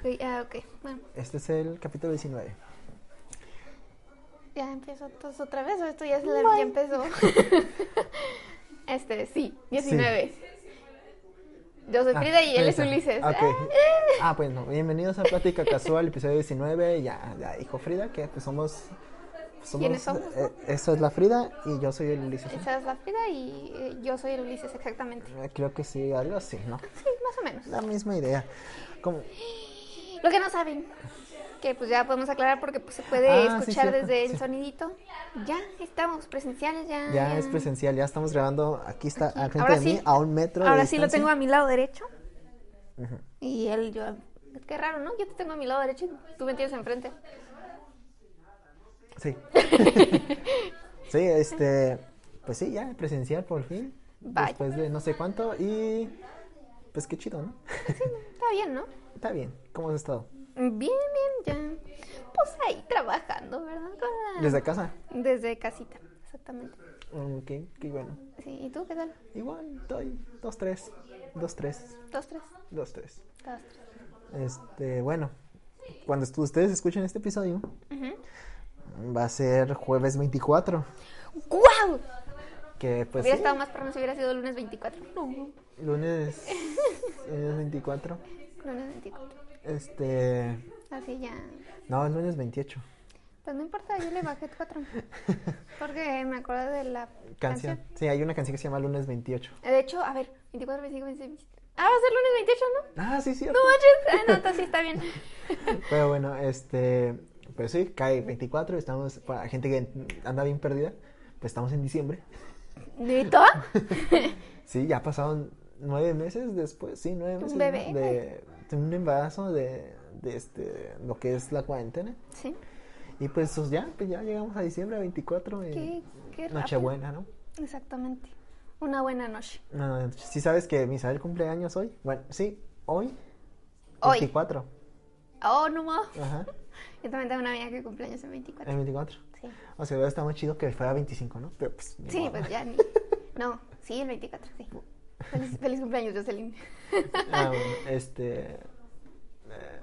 Ok, ah, ok. Bueno, Este es el capítulo 19. ya empiezo todos otra vez o esto ya, se la- ya empezó. este, sí, 19. Yo soy Frida y él es Ah, Ulises. Ah, Ah, bueno, bienvenidos a Plática Casual, episodio 19. Ya, ya dijo Frida que pues somos. somos ¿Quiénes somos, no? eh, es la Frida y yo soy el Ulises. ¿no? Esa es la Frida y eh, yo soy el Ulises, exactamente. Eh, Creo que sí, algo así, ¿no? Sí, más o menos. La misma idea. Como, Lo que no saben, que pues ya podemos aclarar porque pues, se puede Ah, sí, escuchar desde el sí. sonidito. Ya estamos presenciales, ya. ya es presencial, ya estamos grabando. Aquí está, Aquí. al frente Ahora de sí. mí, a un metro. de Ahora sí lo tengo a mi lado derecho. Y él, yo. Qué raro, ¿no? Yo te tengo a mi lado derecho y tú me tienes enfrente. Sí. sí, este. Pues sí, ya, presencial por fin. Vaya. Después de no sé cuánto y. Pues qué chido, ¿no? Está bien, ¿no? Está bien. ¿Cómo has estado? Bien, bien, ya. Pues ahí trabajando, ¿verdad? La- ¿Desde casa? Desde casita, exactamente. Ok, qué bueno. Sí, ¿y tú qué tal? Igual, estoy. Dos, tres. Dos, tres. Dos, tres. Dos, tres. Dos, tres. Este, bueno. Cuando ustedes escuchen este episodio, va a ser jueves 24. ¡Guau! Que pues. hubiera sí, estado más perro si hubiera sido lunes 24. No, Lunes. lunes 24. lunes 24. Este. Así ya. No, es lunes 28. Pues no importa, yo le bajé cuatro. Porque me acuerdo de la Canción. canción. Sí, hay una canción que se llama Lunes 28. De hecho, a ver, 24, 25, 26. Ah, va a ser lunes 28, ¿no? Ah, sí, sí. No manches. Ah, no, entonces sí está bien. Pero bueno, este. Pues sí, cae 24. Estamos. Para gente que anda bien perdida, pues estamos en diciembre. ¿Neta? Sí, ya pasaron nueve meses después. Sí, nueve Un meses. bebé. ¿no? De, de un embarazo de, de este. Lo que es la cuarentena. Sí. Y pues pues, ya, pues ya llegamos a diciembre 24. y rápido. Nochebuena, ¿no? Exactamente. Una buena noche. No, no, sí sabes que Misael cumpleaños hoy. Bueno, sí, hoy. Hoy. 24. Oh, no más. Ajá. Yo también tengo una amiga que cumpleaños en 24. El 24. Sí. O sea, estado muy chido que fuera 25, ¿no? Pero pues. Sí, pues ya ni. No, sí, el 24, sí. Feliz, feliz cumpleaños, Jocelyn. Ah, bueno, este. eh,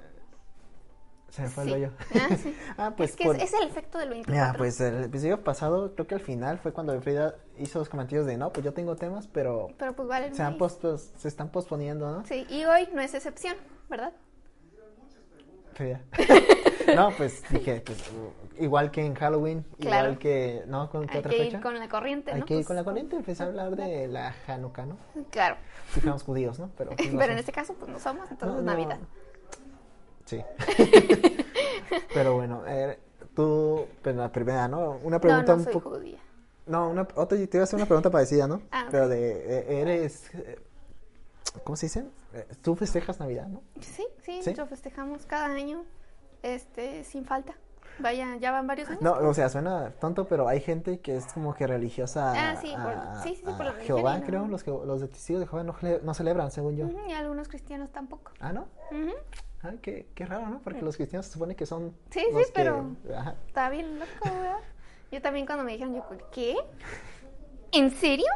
se me fue Sí. el rollo. Ah, sí. Ah, pues. es que por- es, es el efecto del 24. Mira, pues el episodio pasado, creo que al final fue cuando Frida hizo los comentarios de no, pues yo tengo temas, pero Pero pues vale. se, han se están posponiendo, ¿no? Sí, y hoy no es excepción, ¿verdad? Frida. no, pues dije, pues igual que en Halloween, Claro. igual que. ¿No? ¿Con qué Hay otra que fecha? ir con la corriente, Hay ¿no? que ir Pues, con la corriente, empecé a hablar de la Hanukkah, ¿no? Claro. Si fuéramos judíos, ¿no? Pero, pues, no Pero en este caso, pues no somos, entonces No, no. Navidad. Sí. Pero bueno, eh, tú, pero la primera, ¿no? Una No, pregunta no un soy poco. judía. No, una, otra, te iba a hacer una pregunta parecida, ¿no? Ah. Pero de, eres, eh, ¿cómo se dice? Eh, Tú festejas Navidad, ¿no? Sí, sí, ¿Sí? lo festejamos cada año, este, sin falta. Vaya, ya van varios años. No, o sea, suena tonto, pero hay gente que es como que religiosa Ah, sí, por- a, sí, sí, sí, por la Jehová, no- creo. Los, que, los de testigos de Jehová no, no celebran, según yo. Y algunos cristianos tampoco. Ah, ¿no? Ujú, Ah, qué, qué raro, ¿no? Porque los cristianos se supone que son Sí, los sí, que- pero- ajá. Está bien loco, ¿verdad? Yo también cuando me dijeron, yo, ¿qué? ¿En serio?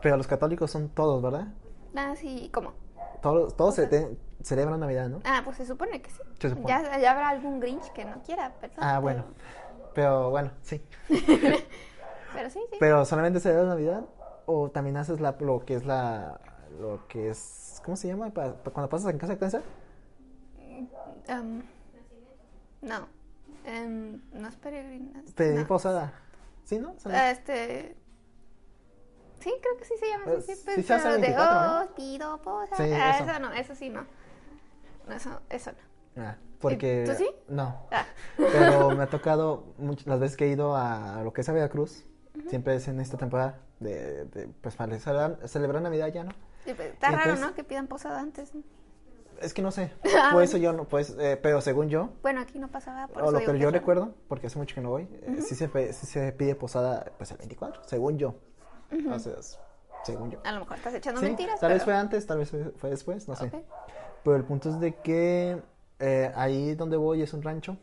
Pero los católicos son todos, ¿verdad? Ah, sí, ¿cómo? Todos, todos se te- celebran Navidad, ¿no? Ah, pues se supone que sí. Se supone. Ya, ya habrá algún Grinch que no quiera, ¿verdad? Ah, bueno. Pero bueno, sí. Pero sí, sí. Pero solamente celebras Navidad o también haces la, lo que es la lo que es ¿cómo se llama? Pa- pa- cuando pasas en casa de cáncer. Am, no. Em, no es peregrinación. Pedir no. posada. ¿Sí, no? Ah, Este. Sí, creo que sí se llama Eh, así. sí pero se hace el de 24, ¿no? oh, pido posada. Sí, Ah, eso. eso. no, eso sí no. No, Eso, eso no. Ah, porque ¿Tú sí? No. Ah. Pero me ha tocado muchas las veces que he ido a lo que es a Veracruz, siempre es en esta temporada de, de, pues para celebrar, celebrar Navidad ya, ¿no? Sí, pues, Está raro, entonces- ¿no? Que pidan posada antes. ¿no? Es que no sé. Ah, Por eso yo no, pues, eh, pero según yo, Bueno, aquí no pasaba. Por o eso lo que que yo recuerdo, porque hace mucho que no voy, eh, sí, se, sí se pide posada pues el 24, según yo. O sea, es- según yo. A lo mejor estás echando Sí, mentiras. tal vez fue antes, tal vez fue, después, no sé. Ok. Pero el punto es de que eh, ahí donde voy es un rancho,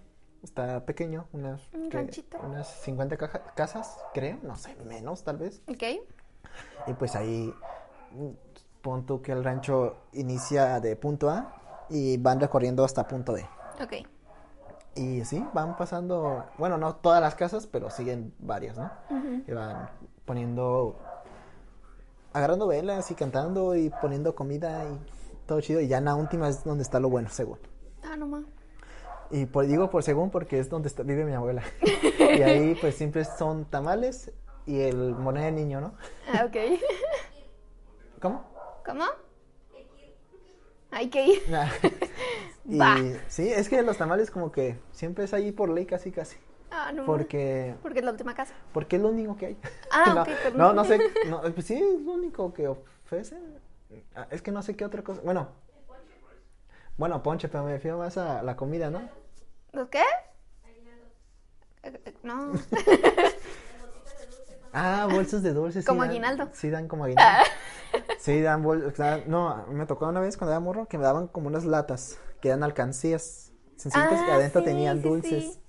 está pequeño, unas, Un que- unas 50 caja- casas, creo, no sé, menos tal vez. Ok. Y pues ahí, mm, pon tú que el rancho inicia de punto A y van recorriendo hasta punto B. Ok. Y sí, van pasando, bueno, no todas las casas, pero siguen varias, ¿no? Y van poniendo, agarrando velas y cantando y poniendo comida y todo chido. Y ya en la última es donde está lo bueno, según. Ah, no más. Y por, digo por según porque es donde está- vive mi abuela. y ahí pues siempre son tamales y el moneda de niño, ¿no? Ah, ok. ¿Cómo? ¿Cómo? Hay que ir. y Va. sí, es que los tamales como que siempre es ahí por ley casi casi. Ah, no. Porque Porque es la última casa. porque es lo único que hay. Ah, no, no, no sé, no, pues sí, es lo único que ofrecen. Ah, Es que no sé qué otra cosa. Bueno, bueno, ponche, pero me refiero más a la comida, ¿no? ¿Los qué? No. Ah, bolsas de dulces. Como aguinaldo. Ah. Sí, dan como aguinaldo. Sí, dan bolsas. No, me tocó una vez cuando era morro que me daban como unas latas que eran alcancías sencillitas que Ah, adentro sí, tenían dulces. sí.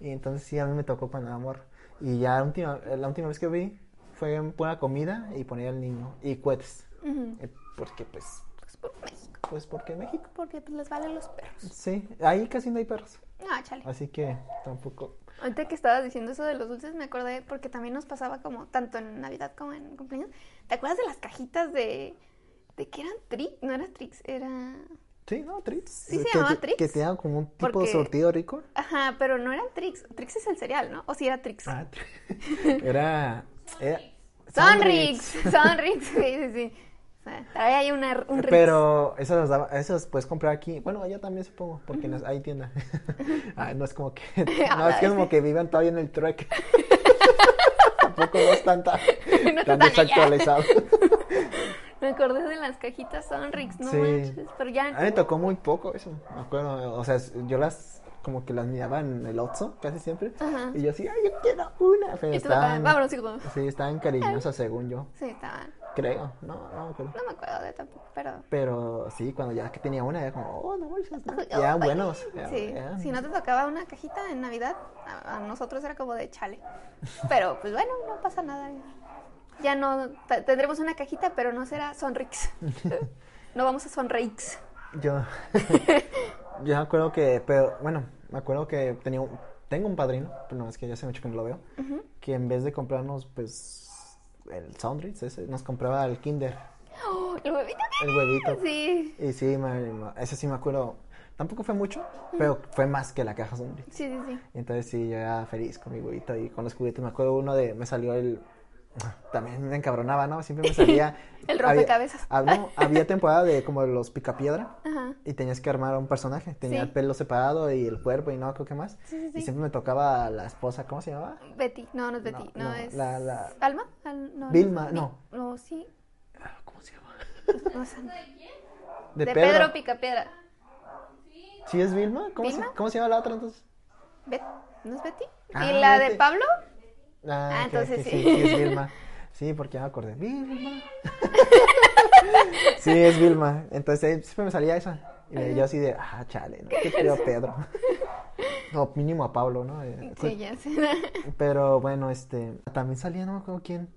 Y entonces sí, a mí me tocó cuando era morro. Y ya la última, la última vez que vi fue en buena comida y ponía al niño. Y cohetes. Ujú. Eh, Porque pues, Pues por México. pues porque México. Porque pues les valen los perros. Sí, ahí casi no hay perros. Ah, chale. Así que tampoco. Ahorita que estabas diciendo eso de los dulces, me acordé porque también nos pasaba como tanto en Navidad como en cumpleaños. ¿Te acuerdas de las cajitas de. de que eran Trix? No era Trix, era. Sí, no, Trix. Sí se que, llamaba Trix. Que tenían como un tipo de sortido rico. Ajá, pero no eran Trix. Trix es el cereal, ¿no? O si era Trix. Ah, era. era Sonrix. Sonrix, sí, sí, sí. Sea, ahí hay una, un. Pero daba, esos puedes comprar aquí. Bueno, allá también supongo, porque no- hay tienda. Ah, no es como que. No, es que como que vivan todavía en el truck. Tampoco no están tan, No tan desactualizados. Me acordé de las cajitas Sonrix, no Sí. manches. Pero ya. A mí me tocó muy poco eso, me acuerdo. O sea, yo las como que las miraba en el Oxxo casi siempre. Ajá. Y yo así, ay, yo quiero una. Pero estaban, vámonos, hijo. sí, estaban cariñosas según yo, Sí, estaban. creo. No, no me acuerdo. No me acuerdo de tampoco, pero. Pero sí, cuando ya que tenía una, era como, oh, no manches, no. Ay, Y eran ay, buenos. Sí, si no te tocaba una cajita en Navidad, a, a nosotros era como de chale. Pero pues bueno, no pasa nada. Ya no tendremos una cajita, pero no será Sonrix. No vamos a Sonrix. Yo, yo me acuerdo que, pero bueno, me acuerdo que tenía un- tengo un padrino, pero no es que ya hace mucho que no lo veo, que en vez de comprarnos, pues, el Soundrix ese, nos compraba el Kinder, ¡Oh, el huevito el huevito. Sí, Y sí, me- ese sí me acuerdo, tampoco fue mucho, pero fue más que la caja Soundrix. sí, sí, sí. Entonces sí, yo era feliz con mi huevito y con los juguetes. Me acuerdo uno de, me salió el, también me encabronaba, ¿no? Siempre me salía... El había- rompecabezas. ah, no, había temporada de como los picapiedra. Ajá. Y tenías que armar a un personaje. Tenía Sí. el pelo separado y el cuerpo y no creo que más. Sí, sí, sí. Y siempre me tocaba la esposa, ¿cómo se llamaba? Betty, no, no es Betty, no, no, es. la- la- ¿Alma? Al- no, Vilma, Vi- no. No, sí. ¿Cómo se llama? No, sé. De, De Pedro. Pedro Picapiedra. ¿Sí es Vilma? ¿Cómo, ¿Vilma? Se, ¿Cómo se llama la otra entonces? Bet- ¿No es Betty? Ah, ¿Y la de. Pablo? Ah, Ah, entonces sí. sí. es Vilma. Sí, porque ya me acordé. Vilma. sí, es Vilma. Entonces eh, siempre me salía esa. Y yo así de, ah, chale, ¿no? ¿Qué a Pedro? O mínimo a Pablo, ¿no? Eh, Sí, ya sé. Pero bueno, este, también salía, no me acuerdo quién.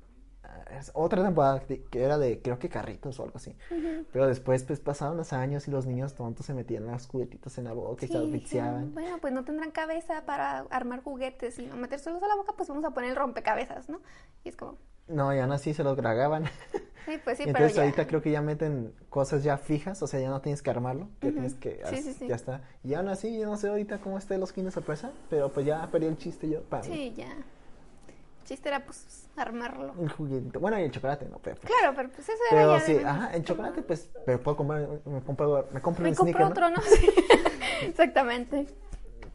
Es otra temporada que era de, creo que carritos o algo así. Pero después, pues pasaron los años y los niños tontos se metían las juguetitos en la boca y se Sí, asfixiaban. bueno, pues no tendrán cabeza para armar juguetes y no metérselos a la boca, pues vamos a poner el rompecabezas, ¿no? Y es como, No, y aún así se los gragaban. sí, pues sí, pero entonces ya. ahorita creo que ya meten cosas ya fijas, o sea, ya no tienes que armarlo, ya Ujú. tienes que, Sí, sí, sí. ya está. Y aún así, yo no sé ahorita cómo esté los de sorpresa, pero pues ya perdí el chiste yo para. Sí, ya. Chiste era, pues, armarlo. El juguetito. Bueno, y el chocolate, no, pero, pues- Claro, pero pues eso era pero ya sí, ajá, el chocolate, pues, pero puedo comprar, me compro, me compro Me un compró sneaker, ¿no? otro, ¿no? Sí. Exactamente.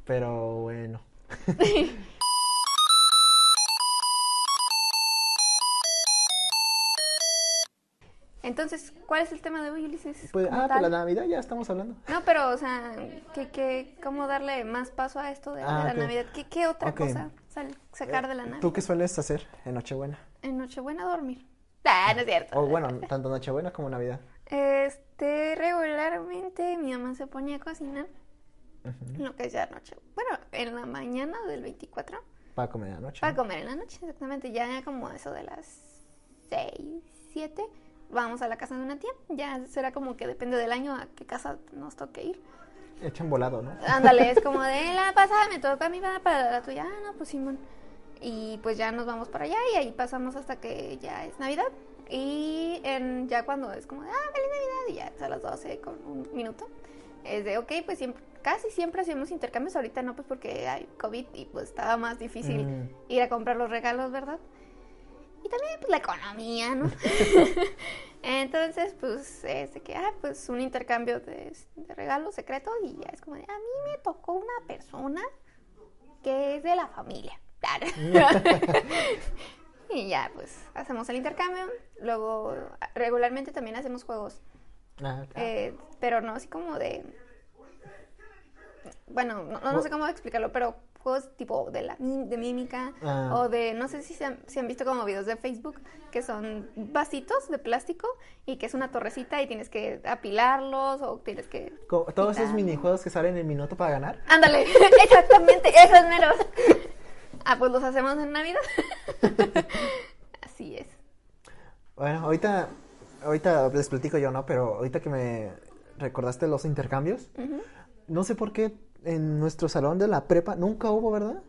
Pero bueno. Entonces, ¿cuál es el tema de hoy, Ulises? Pues, ah, pues la? Navidad ya estamos hablando. No, pero, o sea, ¿qué, qué, ¿cómo darle más paso a esto de, de Ah, la. Navidad? ¿Qué, qué otra cosa sal- sacar de la Navidad? ¿Tú qué sueles hacer en Nochebuena? En Nochebuena dormir. Ah, no es cierto. O bueno, tanto Nochebuena como Navidad. Este, regularmente mi mamá se ponía a cocinar en lo que es ya noche. Bueno, en la mañana del 24 Para comer anoche. para comer en la noche, exactamente. Ya como eso de las 6, 7, vamos a la casa de una tía. Ya será como que depende del año a qué casa nos toque ir. Echan volado, ¿no? Ándale, es como de la pasada me toca a mí, va para la tuya. Ah, no, pues Simón. Y pues ya nos vamos para allá y ahí pasamos hasta que ya es Navidad. Y en, ya cuando es como de, ah, feliz Navidad, y ya es a las 12 con un minuto, es de, ok, pues siempre, casi siempre hacemos intercambios. Ahorita no, pues porque hay COVID y pues estaba más difícil Mm. ir a comprar los regalos, ¿verdad? Y también pues la economía, ¿no? Entonces, pues, es de que, ah, pues un intercambio de, de regalos secretos y ya es como de, a mí me tocó una persona que es de la familia. y ya, pues, hacemos el intercambio. Luego, regularmente también hacemos juegos, Ah, ah. eh, pero no así como de... Bueno, no, no sé cómo explicarlo, pero juegos tipo de, la, de mímica Ah. o de, no sé si se, han, si han visto como videos de Facebook, que son vasitos de plástico y que es una torrecita y tienes que apilarlos o tienes que... Todos esos quitar. minijuegos que salen en el minuto para ganar. Ándale, exactamente, esos meros. Ah, pues los hacemos en Navidad. Así es. Bueno, ahorita, ahorita les platico yo, ¿no? Pero ahorita que me recordaste los intercambios, no sé por qué en nuestro salón de la prepa nunca hubo, ¿verdad?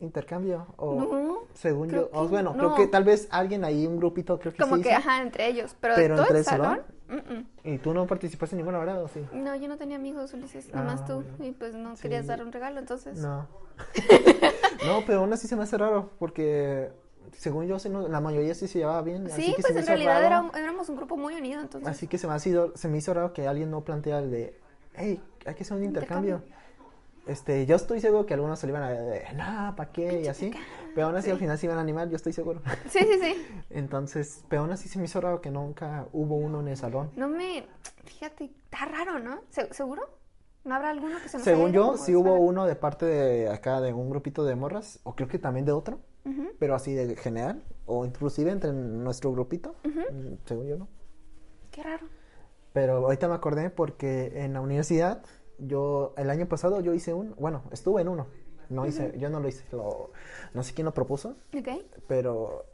Intercambio. O, No, según yo, o que bueno, no. creo que tal vez alguien ahí, un grupito, creo que Como sí que, hizo. ajá, entre ellos. Pero, Pero todo entre el salón. salón. Y tú no participaste en ninguna, ¿verdad? ¿O sí? No, yo no tenía amigos, Ulises, Ah, nomás tú. bueno. Y pues no Sí. querías dar un regalo, entonces. No. no, pero aún así se me hace raro, porque según yo, la mayoría sí se llevaba bien. así Sí, que pues en realidad era éramos un grupo muy unido, entonces. Así que se me, ha sido, se me hizo raro que alguien no plantea el de, hey, hay que hacer un intercambio. Intercambio. Este, yo estoy seguro que algunos se le iban a de, no, ¿para qué? Y así. Pero aún así al final se iban a animar, yo estoy seguro. Sí, sí, sí. Entonces, pero aún así se me hizo raro que nunca hubo uno en el salón. No me. Fíjate, está raro, ¿no? ¿Se- ¿Seguro? ¿No habrá alguno que se nos Según haya ido yo, sí hubo uno de parte de acá de un grupito de morras, o creo que también de otro, pero así de general, o inclusive entre nuestro grupito, mm, según yo no. Qué raro. Pero ahorita me acordé porque en la universidad, yo, el año pasado yo hice un, bueno, estuve en uno, no hice, yo no lo hice, lo, no sé quién lo propuso, Ok. pero,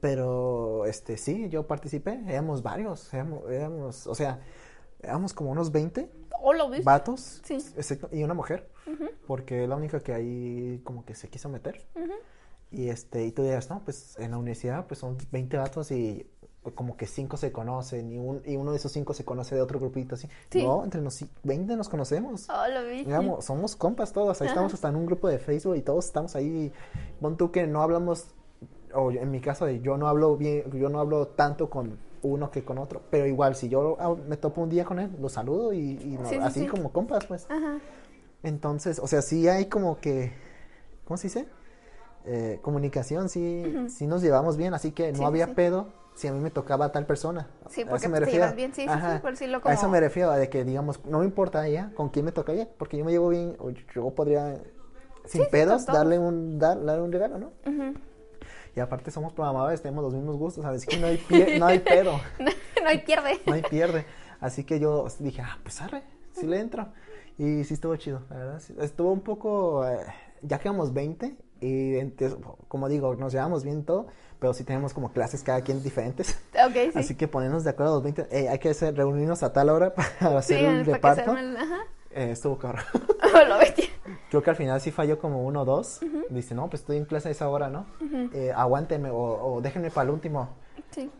pero, este, sí, yo participé, éramos varios, éramos, éramos, o sea, éramos como unos 20 ¿O lo viste? vatos Sí. excepto- y una mujer, porque es la única que ahí como que se quiso meter. Y este, y tú dirás, no, pues en la universidad pues son 20 vatos y como que 5 se conocen y, un, y uno de esos 5 se conoce de otro grupito así. Sí. No, entre los 20 nos conocemos. Oh, lo vi. Digamos, somos compas todos, ahí estamos hasta en un grupo de Facebook y todos estamos ahí. Pon tú que no hablamos, o en mi caso yo no hablo bien, yo no hablo tanto con uno que con otro, pero igual si yo me topo un día con él, lo saludo y, y no- Sí, sí, así sí. como compas, pues. Ajá. Entonces, o sea, sí hay como que, ¿cómo se dice? Eh, comunicación, sí, sí nos llevamos bien, así que no había pedo si a mí me tocaba a tal persona. Sí, A porque eso me te refiero. llevas bien, sí, sí, sí, por decirlo A eso como- me refiero, a de que digamos, no me importa ella con quién me toca ella, porque yo me llevo bien, o yo podría, sin sí, pedos, darle un, dar, darle un regalo, ¿no? Y aparte somos programadores, tenemos los mismos gustos, así que no hay, pie- no hay pedo. no hay pierde. no hay pierde. Así que yo dije, ah, pues arre, sí le entro. Y sí estuvo chido, la verdad. Estuvo un poco, eh, ya quedamos 20 y ente- como digo, nos llevamos bien todo, pero sí tenemos como clases cada quien diferentes. Sí. Así que ponernos de acuerdo los 20, eh, hay que hacer, reunirnos a tal hora para hacer sí, un reparto. arme el- Ajá. Eh, estuvo cabrón. Oh. Creo que al final sí falló como uno o dos. Dice, no, pues estoy en clase a esa hora, ¿no? Eh, aguántenme o, o déjenme para el último. Sí.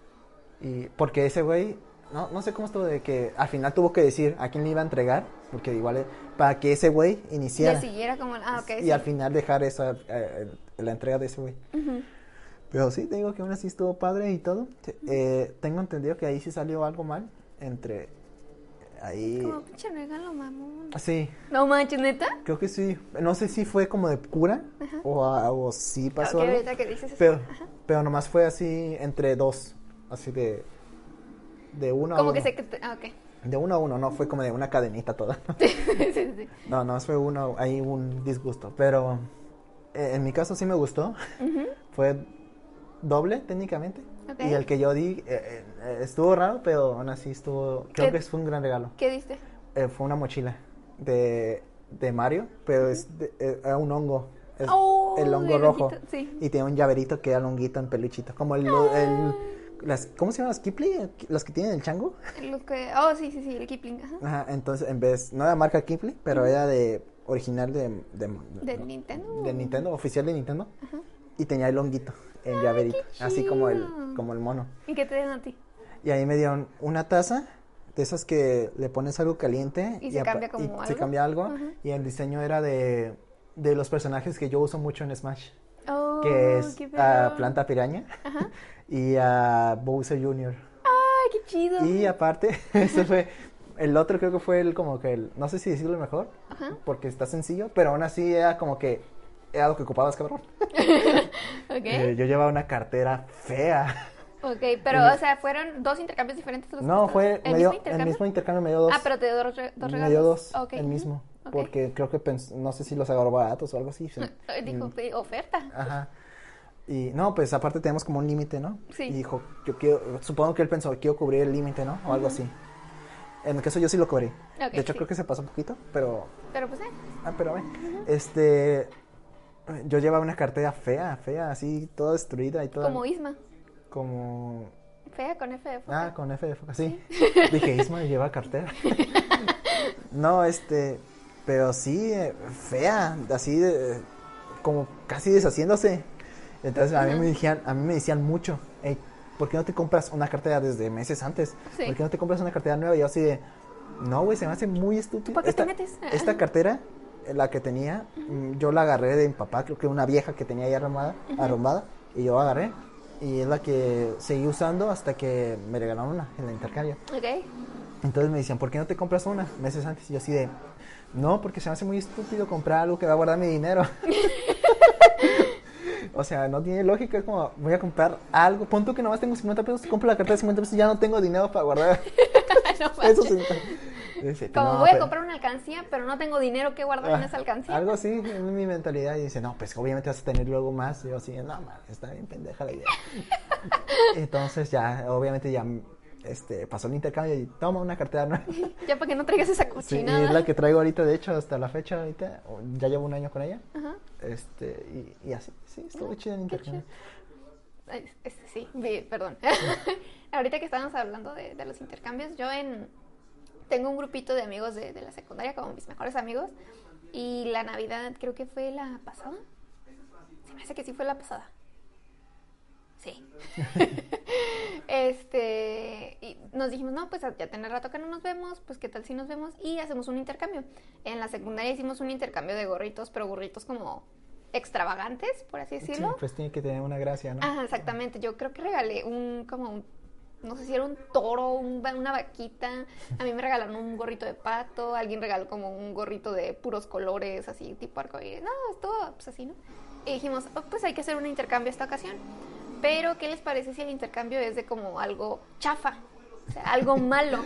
Y porque ese güey, no, no sé cómo estuvo de que al final tuvo que decir a quién le iba a entregar, porque igual eh, para que ese güey iniciara Ya siguiera como. Ah, ok. y sí. al final dejar esa eh, la entrega de ese güey. Ujú. Pero sí, te digo que aún así estuvo padre y todo. Eh, tengo entendido que ahí sí salió algo mal entre ahí. Como pinche regalo, mamón. Sí, No manches, neta. creo que sí. No sé si fue como de cura o, a- o sí pasó algo. ahorita que dices eso. Pero, pero nomás fue así entre dos, así de de uno a Como uno. que sé que. te- Ah, ok. De uno a uno, no fue como de una cadenita toda. sí, sí, sí. No, no, fue uno, hay un disgusto. Pero eh, en mi caso sí me gustó. Fue doble técnicamente. Y el que yo di eh, eh, estuvo raro, pero aún así estuvo. Creo que fue un gran regalo. ¿Qué diste? Eh, fue una mochila de, de Mario, pero es de- eh, era un hongo. Es Oh, el hongo rojo. sí. Y tiene un llaverito que era longuito en peluchito. Como el, el- las, ¿cómo se llaman las Kipling? Las que tienen el chango. Los que, oh, sí, sí, sí, el Kipling. Ajá. Ajá, entonces en vez, no era marca Kipling, pero era de original de, de, ¿De Nintendo? de Nintendo, oficial de Nintendo. Y tenía el honguito, el llaverito, así como el, como el mono. ¿Y qué te dieron a ti? Y ahí me dieron una taza de esas que le pones algo caliente Y se cambia como y se algo. cambia algo. Ajá. Y el diseño era de, de los personajes que yo uso mucho en Smash, Oh, que es a. Planta Piraña Ajá. y a Bowser Jr. Ay, qué chido. Y aparte, ese fue, el otro creo que fue el como que el, no sé si decirlo mejor, Ajá. porque está sencillo, pero aún así era como que era lo que ocupabas, cabrón. Eh, yo llevaba una cartera fea. Ok, pero, o sea, ¿fueron dos intercambios diferentes? los No, fue, ¿El mismo el intercambio? mismo intercambio me dio dos. Ah, pero te dio dos, re- dos me regalos. dio dos, Ok. el mismo, porque creo que no sé si los agarró baratos o algo así. Dijo, Mm, "Sí, oferta. Ajá. Y no, pues aparte tenemos como un límite, ¿no? Sí. Y dijo, yo quiero, supongo que él pensó, quiero cubrir el límite, ¿no? O algo así. En el caso yo sí lo cubrí. De hecho sí. creo que se pasó un poquito, pero Pero pues, eh. Ah, pero ve. Este. Yo llevaba una cartera fea, fea, así, toda destruida y toda. Como Isma. Como. Fea con F de foca. Ah, con F de foca, sí. Dije, Isma lleva cartera. no, este. Pero sí, eh, fea, así, de, como casi deshaciéndose. Entonces a mí me decían, a mí me decían mucho, hey, ¿por qué no te compras una cartera desde meses antes? Sí. ¿Por qué no te compras una cartera nueva? Y yo así de, no, güey, se me hace muy estúpido. ¿Para qué te esta, metes? esta cartera, la que tenía, mm, yo la agarré de mi papá, creo que una vieja que tenía ahí arrumbada, arrumbada, y yo agarré. Y es la que seguí usando hasta que me regalaron una en el intercambio. Entonces me decían, ¿por qué no te compras una meses antes? Y yo así de, no, porque se me hace muy estúpido comprar algo que va a guardar mi dinero. o sea, no tiene lógica, es como, voy a comprar algo, punto que nomás tengo 50 pesos, compro la cartera de 50 pesos y ya no tengo dinero para guardar no esos manches. 50. Y dice, Como "No, voy a pero- comprar una alcancía, pero no tengo dinero que guardar en Ah, esa alcancía. Algo así, es mi mentalidad. Y dice, no, pues obviamente vas a tener luego más. Y yo así, no, man, está bien pendeja la idea. Entonces ya, obviamente ya este, pasó el intercambio y toma una cartera nueva. Ya para que no traigas esa Sí, y cochinada. es la que traigo ahorita, de hecho, hasta la fecha ahorita. Ya llevo un año con ella. Ajá. Este, y, y así, sí, estuvo chido el intercambio. Este, sí, perdón. Ahorita que estábamos hablando de, de los intercambios, yo en tengo un grupito de amigos de, de la secundaria, como mis mejores amigos, y la Navidad creo que fue la pasada. Se me hace que sí fue la pasada. Sí. este, y nos dijimos, no, pues ya tiene rato que no nos vemos, pues qué tal si nos vemos y hacemos un intercambio. En la secundaria hicimos un intercambio de gorritos, pero gorritos como extravagantes, por así Sí, decirlo. pues tiene que tener una gracia, ¿no? Ajá, exactamente. Yo creo que regalé un, como un, no sé si era un toro, una vaquita. A mí me regalaron un gorrito de pato, alguien regaló como un gorrito de puros colores, así, tipo arcoíris. No, estuvo pues así, ¿no? Y dijimos, "Oh, pues hay que hacer un intercambio esta ocasión. Pero, ¿qué les parece si el intercambio es de como algo chafa? O sea, algo malo.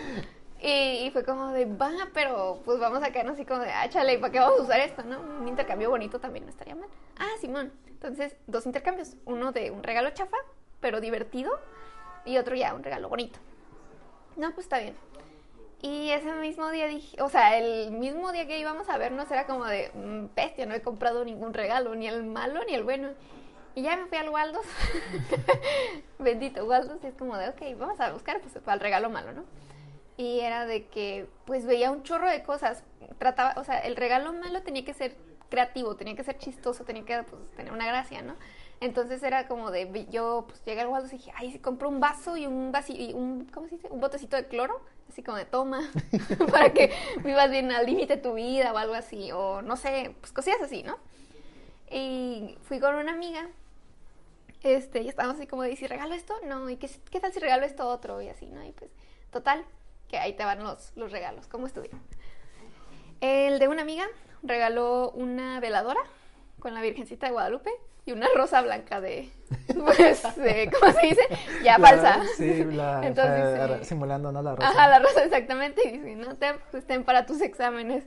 Y, y fue como de, va, pero pues vamos a quedarnos así como de, ah, chale, ¿para qué vamos a usar esto, no? Un intercambio bonito también no estaría mal. Ah, Simón. Entonces, dos intercambios. Uno de un regalo chafa, pero divertido, y otro ya, un regalo bonito. No, pues está bien. Y ese mismo día dije, o sea, el mismo día que íbamos a vernos era como de, "Mm, bestia, no he comprado ningún regalo, ni el malo ni el bueno. Y ya me fui al Waldos. Bendito Waldos. Y es como de, ok, vamos a buscar pues, para el regalo malo, ¿no? Y era de que, pues veía un chorro de cosas. Trataba, o sea, el regalo malo tenía que ser creativo, tenía que ser chistoso, tenía que pues, tener una gracia, ¿no? Entonces era como de, yo pues llegué al Waldos y dije, ay, compro un vaso y un vasi y un, ¿cómo se dice? Un botecito de cloro, así como de toma, para que vivas bien al límite de tu vida o algo así, o no sé, pues cosillas así, ¿no? Y fui con una amiga este, y estábamos así como de, ¿y si regalo esto? No, ¿y qué, qué tal si regalo esto otro? Y así, ¿no? Y pues, total, que ahí te van los, los regalos, ¿cómo estuvieron? El de una amiga regaló una veladora con la Virgencita de Guadalupe y una rosa blanca de, pues, de, ¿cómo se dice? Ya La- falsa. Sí, la, Entonces, la- sí. simulando, ¿no? La rosa. Ajá, la rosa, exactamente. Y dice, no te ten para tus exámenes.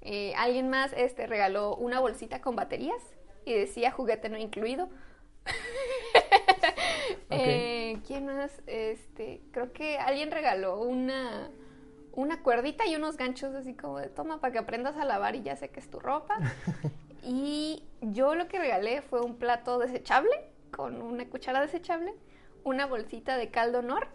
Eh, alguien más este, regaló una bolsita con baterías y decía juguete no incluido. Eh, ¿Quién más? Este, creo que alguien regaló una, una cuerdita y unos ganchos así como de toma para que aprendas a lavar y ya sé que es tu ropa. y yo lo que regalé fue un plato desechable con una cuchara desechable, una bolsita de caldo honor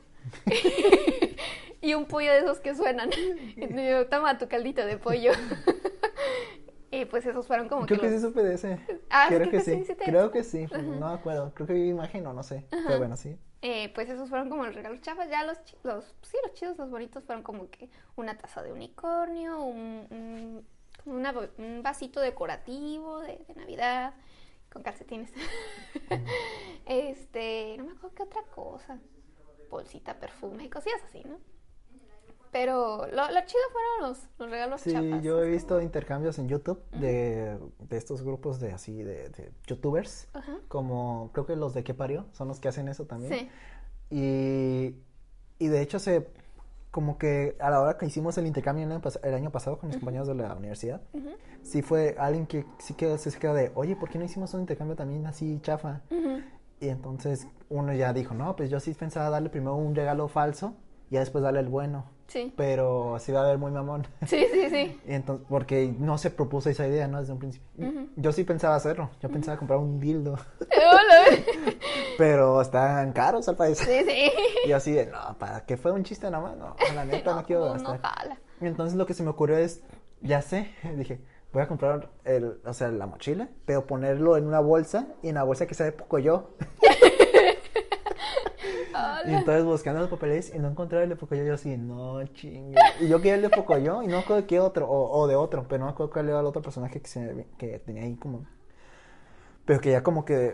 y un pollo de esos que suenan. Yo, toma tu caldito de pollo. y pues esos fueron como Creo que que los- sí supe de ese. Ah, creo creo que que sí. Creo que sí. No me acuerdo. Creo que vi imagen o no sé. Pero bueno, sí. eh, pues esos fueron como los regalos chafas. Ya los, los, sí, los chidos, los bonitos fueron como que una taza de unicornio, un, un- una un vasito decorativo de, de Navidad con calcetines. este, no me acuerdo qué otra cosa. Bolsita, perfume y cosillas así, ¿no? Pero lo, lo chido fueron los, los regalos Sí, yo he visto intercambios en YouTube de, de estos grupos de así, de, de youtubers. Ajá. Como creo que los de qué parió son los que hacen eso también. Sí. Y, y de hecho se como que a la hora que hicimos el intercambio el año, pasado con mis compañeros de la universidad, sí fue alguien que sí quedó, se quedó de, oye, ¿por qué no hicimos un intercambio también así chafa? Y entonces uno ya dijo, no, pues yo sí pensaba darle primero un regalo falso y ya después darle el bueno, Sí. pero sí va a ver muy mamón. Sí, sí, sí. Y entonces, porque no se propuso esa idea, ¿no? Desde un principio. Yo sí pensaba hacerlo, yo pensaba comprar un dildo. pero están caros al país. Sí, sí. Y yo así de, no, ¿para qué fue un chiste nomás? No, la neta no, quiero no, no gastar. jala. Y entonces lo que se me ocurrió es, ya sé, dije, voy a comprar el, o sea, la mochila, pero ponerlo en una bolsa y en la bolsa que sea de poco yo. Y entonces buscando los papeles y no encontraba el de Pocoyo, yo así, no chingue. Y yo quería el de Pocoyo y no me acuerdo de qué otro, o, o de otro, pero no me acuerdo cuál era el otro personaje que, se, que tenía ahí como... Pero que ya como que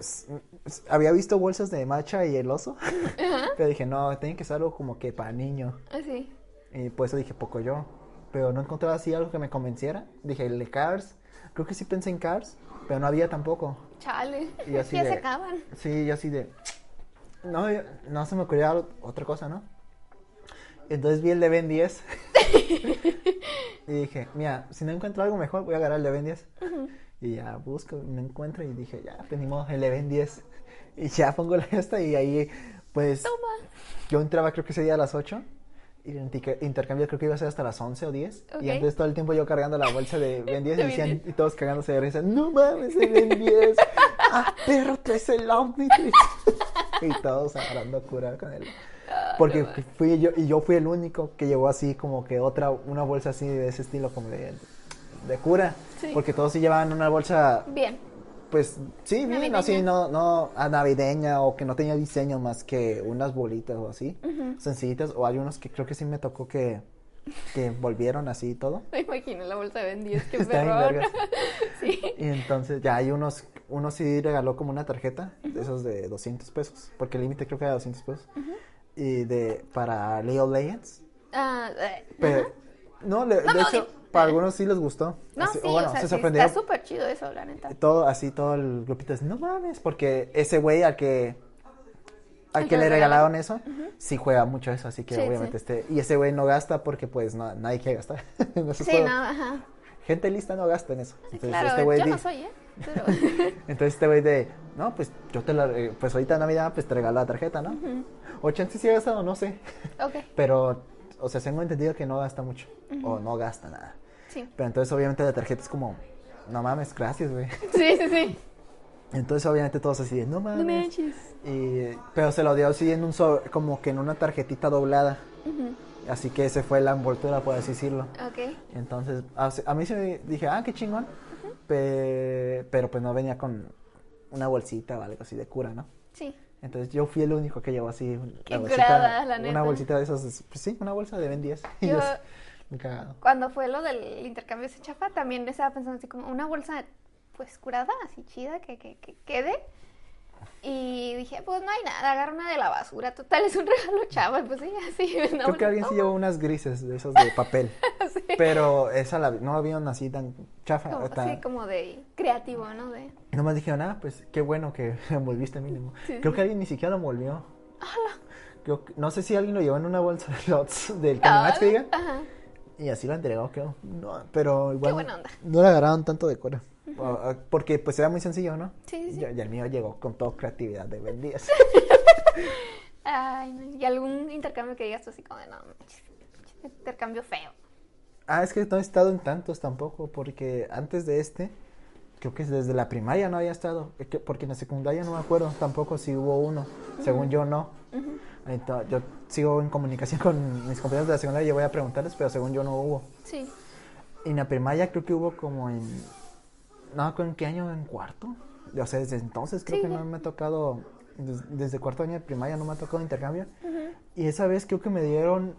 había visto bolsas de Macha y el oso, pero dije, no, tiene que ser algo como que para niño. Así. Y por eso dije Pocoyo, pero no encontraba así algo que me convenciera. Dije, el de Cars, creo que sí pensé en Cars, pero no había tampoco. Chale. Y así ya de- se acaban. Sí, yo así de. No, yo- no se me ocurría ot- otra cosa, ¿no? Entonces vi el de Ben 10. y dije, mira, si no encuentro algo mejor, voy a agarrar el de Ben 10. Y ya busco, no encuentro. Y dije, ya, pues ni modo, el Ben 10. Y ya pongo la esta y ahí, pues. Toma. Yo entraba, creo que ese día a las 8. Y el intercambio creo que iba a ser hasta las 11 o 10. Ok. Y entonces todo el tiempo yo cargando la bolsa de Ben 10 y, decían- 10. y todos cagándose de risa. No mames, de Ben 10. ah, perro, traes el Omnitrix. y todos agarrando cura con él. Porque fui yo, y yo fui el único que llevó así como que otra, una bolsa así de ese estilo como de, de cura. Sí. Porque todos sí llevaban una bolsa Bien. pues sí, bien, Navideña. así, no, no, a navideña o que no tenía diseño más que unas bolitas o así, sencillitas, o hay unos que creo que sí me tocó que, que volvieron así y todo. Me imagino la bolsa de Ben 10, qué perrón. sí. Y entonces ya hay unos, uno sí regaló como una tarjeta, de esos de 200 pesos, porque el límite creo que era 200 pesos, y de, para Leo Legends, Ah, eh, pero, no, le- de hecho. Para algunos sí les gustó. No, Así- sí, o bueno, o sea, se sí, sorprendieron. está súper chido eso, la neta. todo así todo el grupito es no mames porque ese güey al que al que le regalaron eso sí juega mucho eso así que Sí, obviamente sí. este y ese güey no gasta porque pues no, nadie quiere gastar Sí, juegos. no, ajá. gente lista no gasta en eso entonces claro, este güey yo di- no soy, ¿eh? Pero... entonces este güey de no pues yo te la eh, pues ahorita en navidad pues te regalo la tarjeta no o chance sí ha gastado no sé ok, pero o sea tengo entendido que no gasta mucho o no gasta nada sí. pero entonces obviamente la tarjeta es como no mames gracias güey Sí, sí, sí. entonces obviamente todos así de no mames No manches. Y, pero se lo dio así en un sobre- como que en una tarjetita doblada. Ujú, Así que ese fue la envoltura, por así decirlo. Ok. Entonces, a, a mí se me dije, ah, qué chingón. Pe- pero pues no venía con una bolsita o algo así de cura, ¿no? Sí. Entonces yo fui el único que llevó así Qué la curada, la una bolsita de esas, pues sí, una bolsa de Ben 10. Y Yo- yo, así, muy cagado. Cuando fue lo del intercambio ese chafa, también estaba pensando así como una bolsa, pues curada, así chida, que, que, que quede. Y dije, pues no hay nada, agarra una de la basura. Total, es un regalo chava. Pues sí, así. una Creo que alguien sí llevó unas grises de esas de papel. Sí. Pero esa la, no habían así tan chafa. Como, tan- así como de creativo, ¿no? De... Nomás dijeron, ah, pues qué bueno que envolviste mínimo. Sí. Creo que alguien ni siquiera lo envolvió. Creo que- no sé si alguien lo llevó en una bolsa de lots del Canimax que diga. Ajá. Y así lo entregó, creo. No, pero igual buena onda. no le agarraron tanto de cura. O- Porque pues era muy sencillo, ¿no? Sí, sí. Y, el mío llegó con toda creatividad de Ben 10. Ay, no. Y algún intercambio que digas tú así como de no, intercambio feo. ah, es que no he estado en tantos tampoco, porque antes de este, creo que desde la primaria no había estado. Es que- Porque en la secundaria no me acuerdo tampoco si hubo uno. Según yo, no. Yo sigo en comunicación con mis compañeros de la secundaria y voy a preguntarles, pero según yo no hubo. Sí. Y en la primaria creo que hubo como en... No, ¿en qué año? ¿En cuarto? O sea, desde entonces creo que no me ha tocado... Desde, cuarto año de primaria no me ha tocado intercambio. Y esa vez creo que me dieron...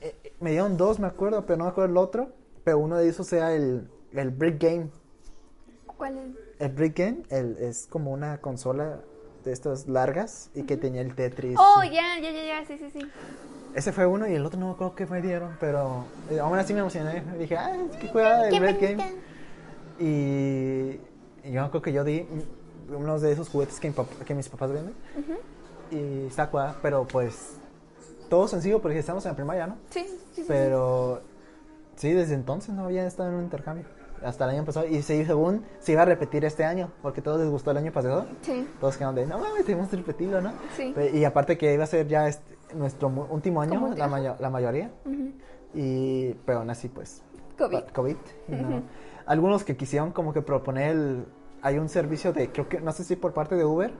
Eh, eh, me dieron dos, me acuerdo, pero no me acuerdo el otro. Pero uno de esos sea el, el Brick Game. ¿Cuál es? El Brick Game el, es como una consola de estas largas y que tenía el Tetris. Oh, ya, ya, ya, ya, sí, sí, sí. Ese fue uno y el otro no me acuerdo qué me dieron, pero eh, aún así me emocioné. Dije, ah, qué juega el Red Game. Y, yo acuerdo que yo di unos de esos juguetes que, que mis papás venden. Y está cuadrada, pero pues todo sencillo porque estamos en la primaria, ¿no? Sí, sí, sí. Pero sí, desde entonces no había estado en un intercambio hasta el año pasado y se, según se iba a repetir este año porque todos les gustó el año pasado. Sí. Todos quedaron de, no mames, tenemos que repetirlo, ¿no? Sí. Y aparte que iba a ser ya este, nuestro último año, la, la mayoría. y, pero aún así, pues. COVID. COVID. Algunos que quisieron como que proponer el, hay un servicio de, creo que, no sé si por parte de Uber.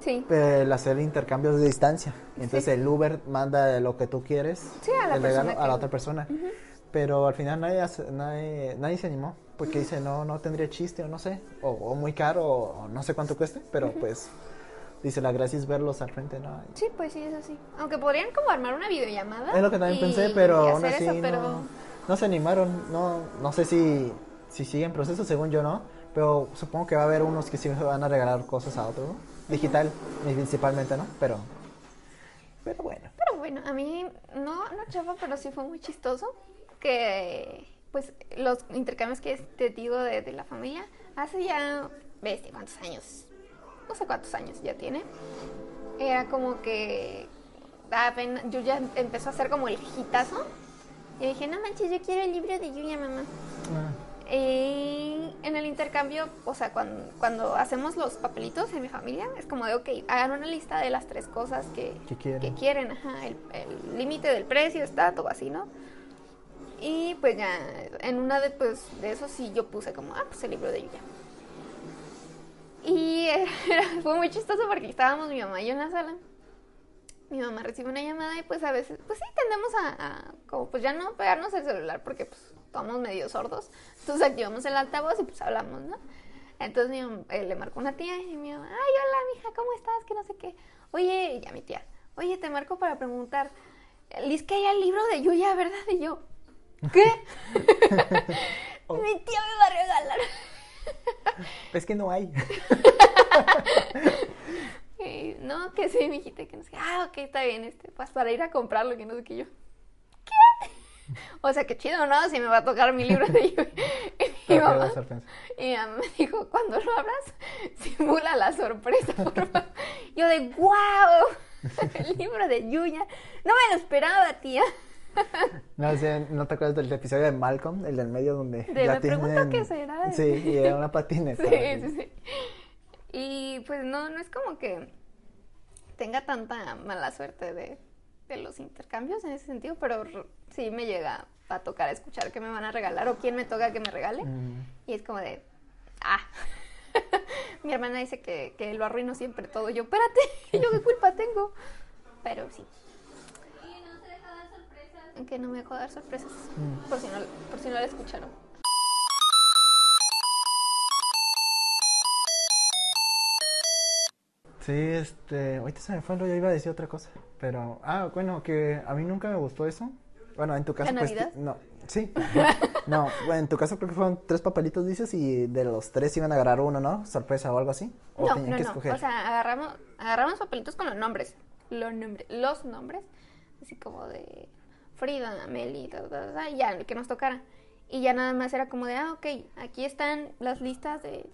Sí. El hacer intercambios de distancia. Entonces el Uber manda lo que tú quieres. Sí, a la, a la otra persona. Pero al final nadie, nadie, nadie se animó porque dice, no, no tendría chiste o no sé, o, muy caro o, no sé cuánto cueste, pero pues dice, la gracia es verlos al frente, ¿no? Sí, pues sí, es así. Aunque podrían como armar una videollamada. Es lo que también pensé, pero aún así No, se animaron, no, no sé si, si siguen proceso, según yo no, pero supongo que va a haber unos que sí van a regalar cosas a otros, ¿no? Digital, principalmente, ¿no? Pero, pero bueno. Pero bueno, a mí no, no chafa, pero sí fue muy chistoso que pues los intercambios que te digo de, de la familia, hace ya, ves, cuántos años, no sé cuántos años ya tiene, era como que apenas, ya empezó a hacer como el hitazo. Y dije, no manches, yo quiero el libro de Yuya, mamá. Ah. Y en el intercambio, o sea, cuando, cuando, hacemos los papelitos en mi familia, es como de, ok, hagan una lista de las tres cosas que, quieren, que quieren ajá, el límite del precio, está todo así, ¿no? Y pues ya, en una de, pues, de esos sí yo puse como, ah, pues el libro de Yuya. Y fue muy chistoso porque estábamos mi mamá y yo en la sala. Mi mamá recibe una llamada y pues a veces, pues sí, tendemos a, como pues ya no pegarnos el celular porque pues estamos medio sordos. Entonces activamos el altavoz y pues hablamos, ¿no? Entonces mi eh, le marcó una tía y mi mamá, ay, hola, mija, ¿cómo estás? Que no sé qué. Oye, ya mi tía, oye, te marco para preguntar, Liz, que hay el libro de Yuya, ¿verdad? Y yo, ¿Qué? Oh. Mi tía me va a regalar. Es que no hay. no, que sí, mijita, que no sé. Ah, ok, está bien, este, pues para ir a comprarlo, que no sé qué yo. ¿Qué? O sea, qué chido, ¿no? Si me va a tocar mi libro de yo. Y mi mamá, y mi mamá me dijo, cuando lo abras, simula la sorpresa, por favor. Yo de, wow, el libro de Yuya. No me lo esperaba, tía. No ¿no te acuerdas del episodio de Malcolm, el del medio donde de ya me pregunto qué será. Sí, y era una patineta. sí, sí, sí. Y pues no, no es como que tenga tanta mala suerte de, de los intercambios en ese sentido, pero sí me llega a tocar escuchar qué me van a regalar o quién me toca que me regale. Mm. Y es como de, ah, mi hermana dice que, que lo arruino siempre todo. Yo, espérate, yo qué culpa tengo. Pero sí que no me dejó dar sorpresas. Mm. Por, si no, por si no la escucharon. Sí, este, ahorita se me fue, yo iba a decir otra cosa, pero, ah, bueno, que a mí nunca me gustó eso. Bueno, en tu caso, ¿La pues, no, sí, no, bueno, en tu caso creo que fueron tres papelitos, dices, y de los tres iban a agarrar uno, ¿no? Sorpresa o algo así. ¿O no, no, que escoger? no, o sea, agarramos, agarramos papelitos con los nombres, los nombres, los nombres, así como de Frida, Meli, y ya, el que nos tocara. Y ya nada más era como de, ah, ok, aquí están las listas de,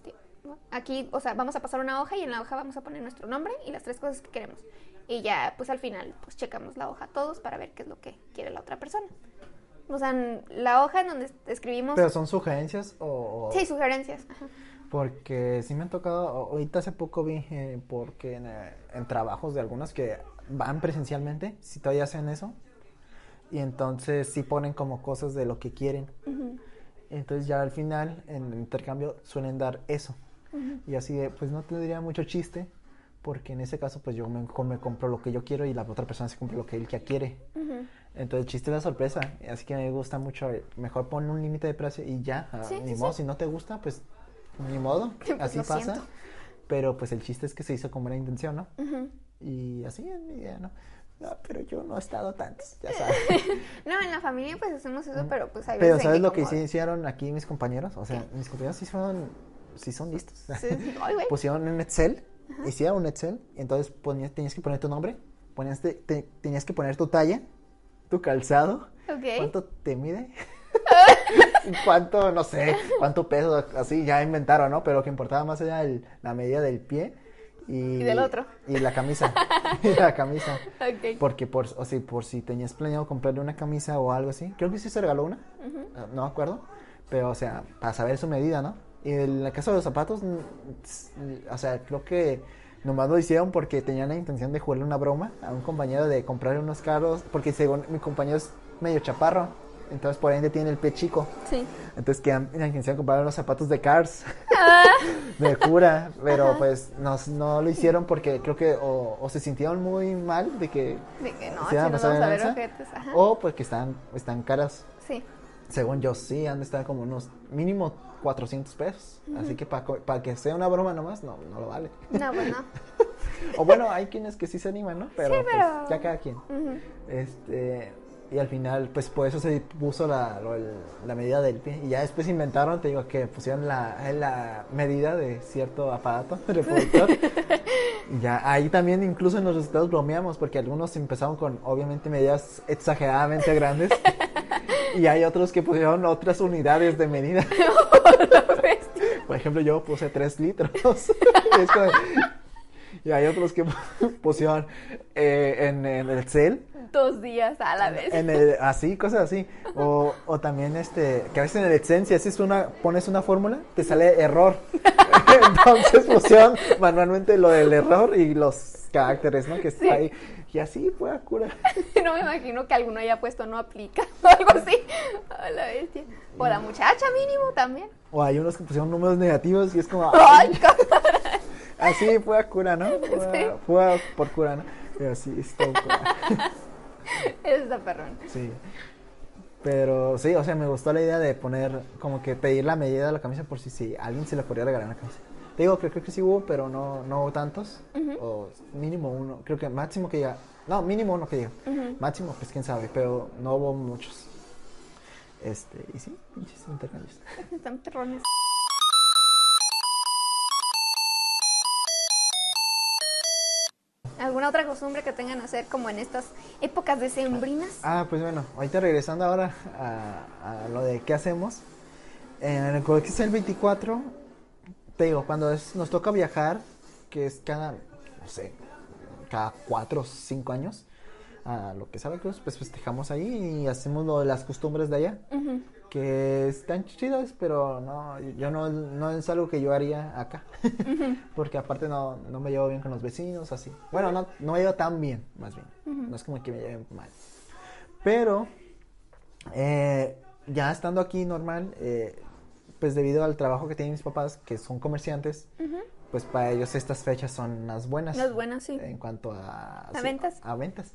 Aquí, o sea, vamos a pasar una hoja y en la hoja vamos a poner nuestro nombre y las tres cosas que queremos. Y ya, pues al final, pues checamos la hoja todos para ver qué es lo que quiere la otra persona. O sea, la hoja en donde escribimos... ¿Pero son sugerencias o...? Sí, sugerencias. Porque sí me han tocado, ahorita hace poco vi, eh, porque en, eh, en, trabajos de algunos que van presencialmente, si todavía hacen eso, y entonces sí ponen como cosas de lo que quieren. Entonces ya al final en el intercambio suelen dar eso. Y así de, pues no tendría mucho chiste, porque en ese caso pues yo me, me compro lo que yo quiero y la otra persona se compra lo que él ya quiere. Entonces el chiste es la sorpresa, así que me gusta mucho, eh, mejor pon un límite de precio y ya, ah, Sí, ni sí, modo, sí. si no te gusta, pues ni modo, Pues, así pasa. siento. Pero pues el chiste es que se hizo con buena intención, ¿no? Ujú. Y así es mi idea, ¿no? No, pero yo no he estado tantos, ya sabes. No, en la familia pues hacemos eso, pero pues hay Pero veces ¿sabes lo que como- sí hicieron aquí mis compañeros? O sea, mis compañeros sí son, sí son listos. Sí, sí. Ay, güey. Pusieron un Excel, hicieron un Excel, y entonces ponías, tenías que poner tu nombre, ponías te- te- tenías que poner tu talla, tu calzado, cuánto te mide, cuánto, no sé, cuánto peso, así ya inventaron, ¿no? Pero lo que importaba más era el- la medida del pie y, Y del otro. Y la camisa, y la camisa. Porque por, o sea, por si tenías planeado comprarle una camisa o algo así. Creo que sí se regaló una. No me acuerdo. Pero, o sea, para saber su medida, ¿no? Y en la caso de los zapatos, o sea, creo que nomás lo hicieron porque tenían la intención de jugarle una broma a un compañero de comprarle unos caros. Porque según mi compañero es medio chaparro. Entonces, por ende, tiene el pie chico. Sí. Entonces, que la intención de comprar unos zapatos de Cars. de cura. Pero, pues, no, no lo hicieron porque creo que o, o se sintieron muy mal de que De que no, se si a pasar vamos a ver. Ajá. O pues que están, están caras. Sí. Según yo, sí, han de estar como unos mínimo 400 pesos. Así que para que sea una broma nomás, no, no lo vale. No, pues no. o bueno, hay quienes que sí se animan, ¿no? Pero, Sí, pues, pero- ya cada quien. Ujú. Este, y al final, pues por eso se puso la, el- la medida del pie. Y ya después inventaron, te digo, que pusieron la, la medida de cierto aparato reproductor. y ya ahí también, incluso en los resultados bromeamos, porque algunos empezaron con, obviamente, medidas exageradamente grandes. y hay otros que pusieron otras unidades de medida. Por ejemplo, yo puse 3 litros. Y es como- y hay otros que pusieron eh, en, en el cel Dos días a la vez. en el, así, cosas así. O, o también este, que a veces en el Excel, si haces una, pones una fórmula, te sale error. Entonces pusieron manualmente lo del error y los caracteres, ¿no? Que está Sí. ahí. Y así fue a cura. No me imagino que alguno haya puesto no aplica o algo así. A la bestia. O la muchacha mínimo también. O hay unos que pusieron números negativos y es como, Ay, así fue a cura, ¿no? Fue, a- Sí. fue a- por cura, ¿no? Pero sí, estuvo cura. Eso está perrón. Sí. Pero sí, o sea, me gustó la idea de poner, como que pedir la medida de la camisa por si, si alguien se le podría regalar una camisa. Te digo que creo que sí hubo, pero no, no hubo tantos. O mínimo uno, creo que máximo que llega. No, mínimo uno que llega. Máximo, pues quién sabe, pero no hubo muchos. Este, y sí, pinches intercambios. Están perrones. ¿Alguna otra costumbre que tengan a hacer como en estas épocas decembrinas? Ah, pues bueno, ahorita regresando ahora a, a lo de qué hacemos. En el colegio el 24, te digo, cuando es- nos toca viajar, que es cada, no sé, cada 4 o 5 años, a lo que sabe Cruz, pues festejamos ahí y hacemos lo de las costumbres de allá, que están chidas, pero no, yo no, no es algo que yo haría acá, porque aparte no, no me llevo bien con los vecinos, así. Bueno, no, no me llevo tan bien, más bien, no es como que me lleven mal. Pero eh, ya estando aquí normal, eh, pues debido al trabajo que tienen mis papás, que son comerciantes, pues para ellos estas fechas son las buenas. Las buenas, sí. En cuanto a, A ventas. A ventas.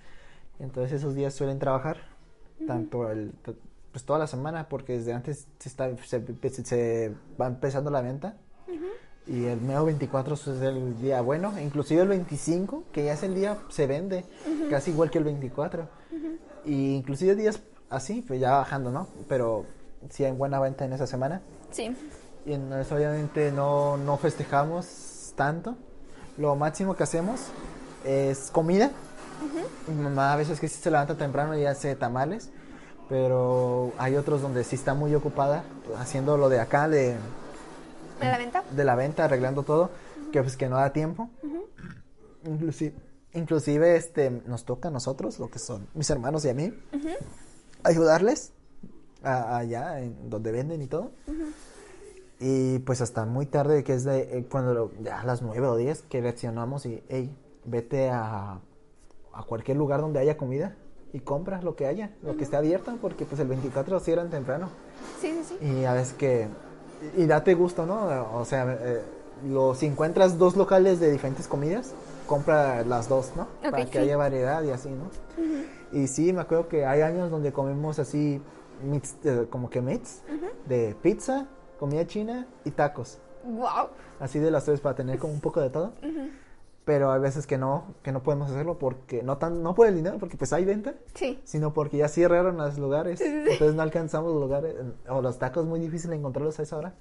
Entonces esos días suelen trabajar, tanto el, pues toda la semana, porque desde antes se, está, se, se- va empezando la venta. Y el mero 24 es el día bueno, inclusive el 25, que ya es el día, se vende, casi igual que el 24. Y inclusive días así, pues ya bajando, ¿no? Pero sí hay buena venta en esa semana. Sí. Y entonces obviamente no, no festejamos tanto. Lo máximo que hacemos es comida. Mi mamá a veces que sí se levanta temprano y hace tamales. Pero hay otros donde sí está muy ocupada haciendo lo de acá, de, ¿Me la venta? de la venta, arreglando todo, que pues que no da tiempo. Inclusive, inclusive este, nos toca a nosotros, lo que son mis hermanos y a mí, ayudarles a- allá en donde venden y todo. Y pues hasta muy tarde, que es de eh, cuando lo- ya a las 9 o 10, que reaccionamos y, hey, vete a, a cualquier lugar donde haya comida y compras lo que haya, lo que esté abierto, porque pues el 24 cierran temprano. Sí, sí, sí. Y a veces que. Y, y date gusto, ¿no? O sea, eh, lo- si encuentras dos locales de diferentes comidas, compra las dos, ¿no? Ok, Para que sí. haya variedad y así, ¿no? Y sí, me acuerdo que hay años donde comemos así, mix, eh, como que mix, de pizza, comida china y tacos. Wow. Así de las tres para tener como un poco de todo. Pero hay veces que no, que no podemos hacerlo porque no tan, no por el dinero, porque pues hay venta, Sí. sino porque ya cerraron los lugares. Entonces no alcanzamos los lugares, o los tacos muy difícil encontrarlos a esa hora,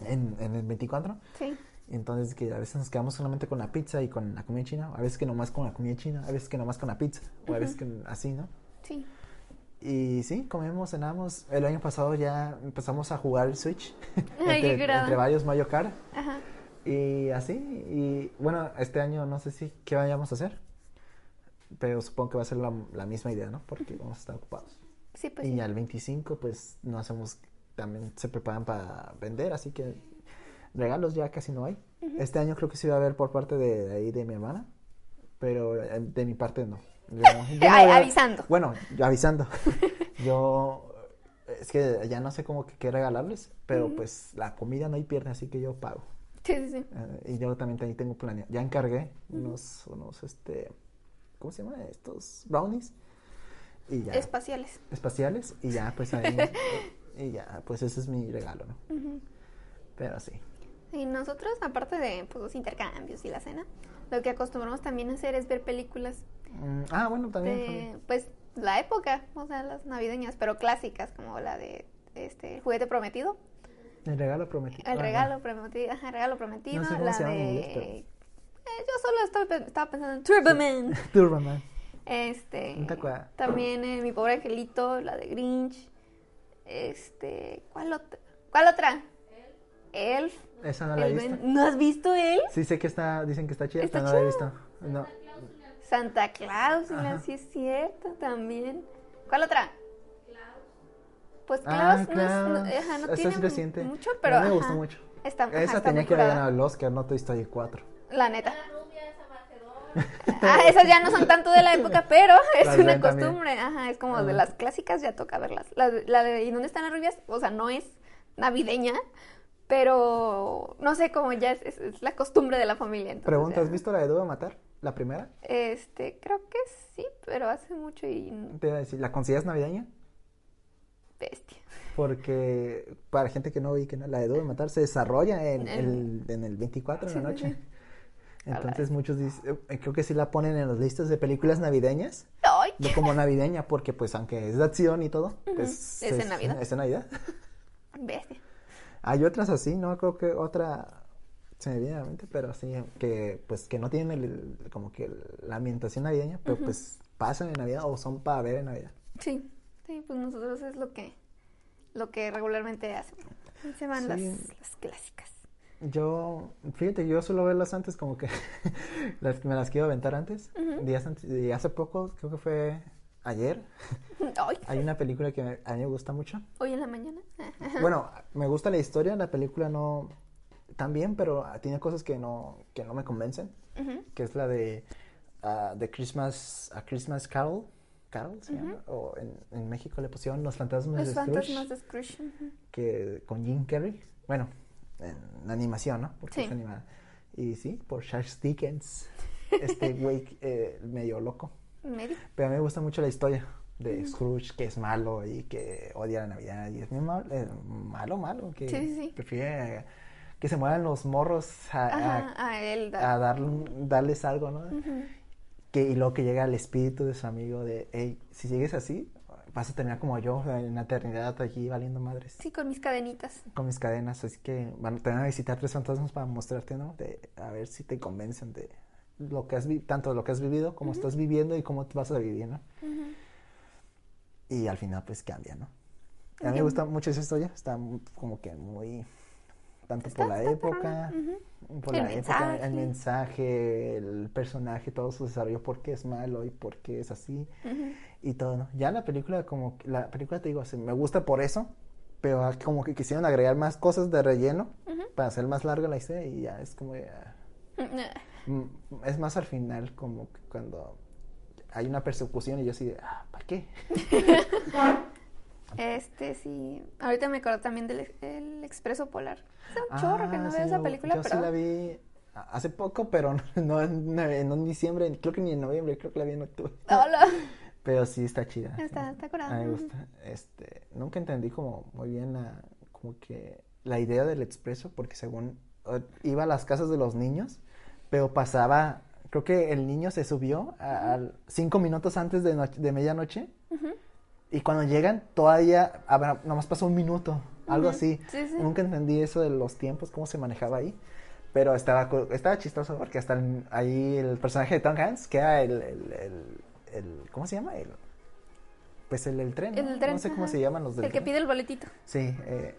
en, en el 24. Sí. Entonces que a veces nos quedamos solamente con la pizza y con la comida china, a veces que nomás con la comida china, a veces que nomás con la pizza, o a veces que así, ¿no? Sí. Y sí, comemos, cenamos. El año pasado ya empezamos a jugar el Switch. Ay, entre, entre varios Mario Kart. Ajá. Y así, y bueno, este año no sé si qué vayamos a hacer, pero supongo que va a ser la, la misma idea, ¿no? Porque vamos a estar ocupados. Sí, pues y sí. al 25, pues no hacemos, también se preparan para vender, así que regalos ya casi no hay. Este año creo que sí va a haber por parte de, de ahí de mi hermana, pero eh, de mi parte no. Yo- Ay, avisando. Bueno, yo avisando. yo es que ya no sé cómo que qué regalarles, pero pues la comida no hay pierde, así que yo pago. Sí, sí, sí. Eh, y yo también ahí tengo planeado. Ya encargué unos, unos, este, ¿cómo se llama? Estos brownies. Y ya. Espaciales. espaciales. Y ya, pues ahí. y ya, pues ese es mi regalo, ¿no? Pero sí. Y nosotros, aparte de pues, los intercambios y la cena, lo que acostumbramos también a hacer es ver películas Mm, ah, bueno, también. de, pues, la época, o sea, las navideñas, pero clásicas, como la de este, El juguete prometido, El regalo prometido. El Ah, regalo prometido, ajá, el regalo prometido, No sé la de... Eh, yo solo estoy estaba pensando en Turboman. bueno. Turboman. Este, ¿No te acuerdas? también eh, Mi Pobre Angelito, la de Grinch. Este, ¿cuál otra? ¿Cuál otra? Elf. Esa no la he visto. ¿No has visto Elf? Sí sé que está, dicen que está chida, pero no la he visto. No. Santa Claus, Ajá. sí es cierto, también. ¿Cuál otra? Pues Ah, Klaus no, es, no- Klaus. ajá, no Esa tiene es reciente. mucho, pero mí me gustó mucho. Está, ajá, Esa está tenía que haber ganado el Oscar, no Toy Story 4. La neta. Ah, esas ya no son tanto de la época, pero es Las una también. costumbre. Ajá, es como de las clásicas, ya toca verlas. La, de- la de ¿Y dónde están las rubias? O sea, no es navideña, pero no sé, como ya es, es- es la costumbre de la familia. entonces Pregunta, ¿has ya. visto la de Debo Matar? ¿La primera? Este, creo que sí, pero hace mucho y Te iba a decir, ¿la consideras navideña? bestia. Porque para gente que no vi que no, la de Debo Matar se desarrolla en el, en el 24 en Sí, la noche. sí. Entonces muchos dicen, eh, creo que sí la ponen en las listas de películas navideñas, ¡Ay! no como navideña, porque pues aunque es de acción y todo, pues Es en Navidad. Es en Navidad. Bestia. Hay otras así, no creo que otra se me viene a la mente, pero sí, que pues que no tienen el, el- como que la ambientación navideña, pero pues pasan en Navidad o son para ver en Navidad. Sí, sí, pues nosotros es lo que, lo que regularmente. Ahí Se van Sí. las, las clásicas. Yo, fíjate, yo suelo verlas antes como que las, me las quiero aventar antes, días antes, y hace poco, creo que fue ayer, ¡Ay! hay una película que a mí me gusta mucho. Hoy en la mañana. Bueno, me gusta la historia, la película no tan bien, pero tiene cosas que no, que no me convencen, que es la de ah, The Christmas, A Christmas Carol, Carol se llama, o en, en México le pusieron Los Fantasmas Los de Scrooge, fantasmas de Scrooge. que con Jim Carrey, bueno, en animación, ¿no? Porque Sí. es animada. Y sí, por Charles Dickens, este güey eh, medio loco. Medio. Pero a mí me gusta mucho la historia de Scrooge, que es malo y que odia la Navidad. Y es muy mal- eh, malo, malo, que sí, sí. prefiere que se mueran los morros a, a- Ajá, a él. a da- dar- darles algo, ¿no? Que, y luego que llega el espíritu de su amigo de, hey, si sigues así, vas a terminar como yo en la eternidad aquí valiendo madres Sí, con mis cadenitas. con mis cadenas. Así que van, te van a visitar tres fantasmas para mostrarte, ¿no? De, a ver si te convencen de lo que has tanto lo que has vivido, como estás viviendo y cómo vas a vivir, ¿no? Y al final pues cambia, ¿no? A mí me gusta mucho esa historia, está como que muy tanto por la época, por El la época, el mensaje, el personaje, todo su desarrollo, por qué es malo y por qué es así. Y todo, ¿no? Ya la película como que- la película te digo, así, me gusta por eso, pero como que quisieron agregar más cosas de relleno para hacer más larga la historia y ya es como ah, mm, es más al final como que cuando hay una persecución y yo así de, ah, ¿para qué? Este, sí. Ahorita me acuerdo también del el Expreso Polar. Hace un chorro que Ah, no sí, veo esa película, yo pero sí la vi hace poco, pero no, en, diciembre, creo que ni en noviembre, creo que la vi en octubre. Hola. Pero sí está chida. Está, está curada. A mí me gusta. Este, nunca entendí como muy bien la, como que la idea del expreso, porque según iba a las casas de los niños, pero pasaba, creo que el niño se subió a, a cinco minutos antes de, noche- de medianoche. Y cuando llegan todavía, ver, nomás pasó un minuto, algo así. Sí, sí. Nunca entendí eso de los tiempos, cómo se manejaba ahí. Pero estaba, estaba chistoso porque hasta el- ahí el personaje de Tom Hanks, que era el, el, el- el- ¿cómo se llama? El, pues el del tren, ¿no? El tren, No sé cómo ajá. se llaman los del El que tren. pide el boletito. Sí, eh,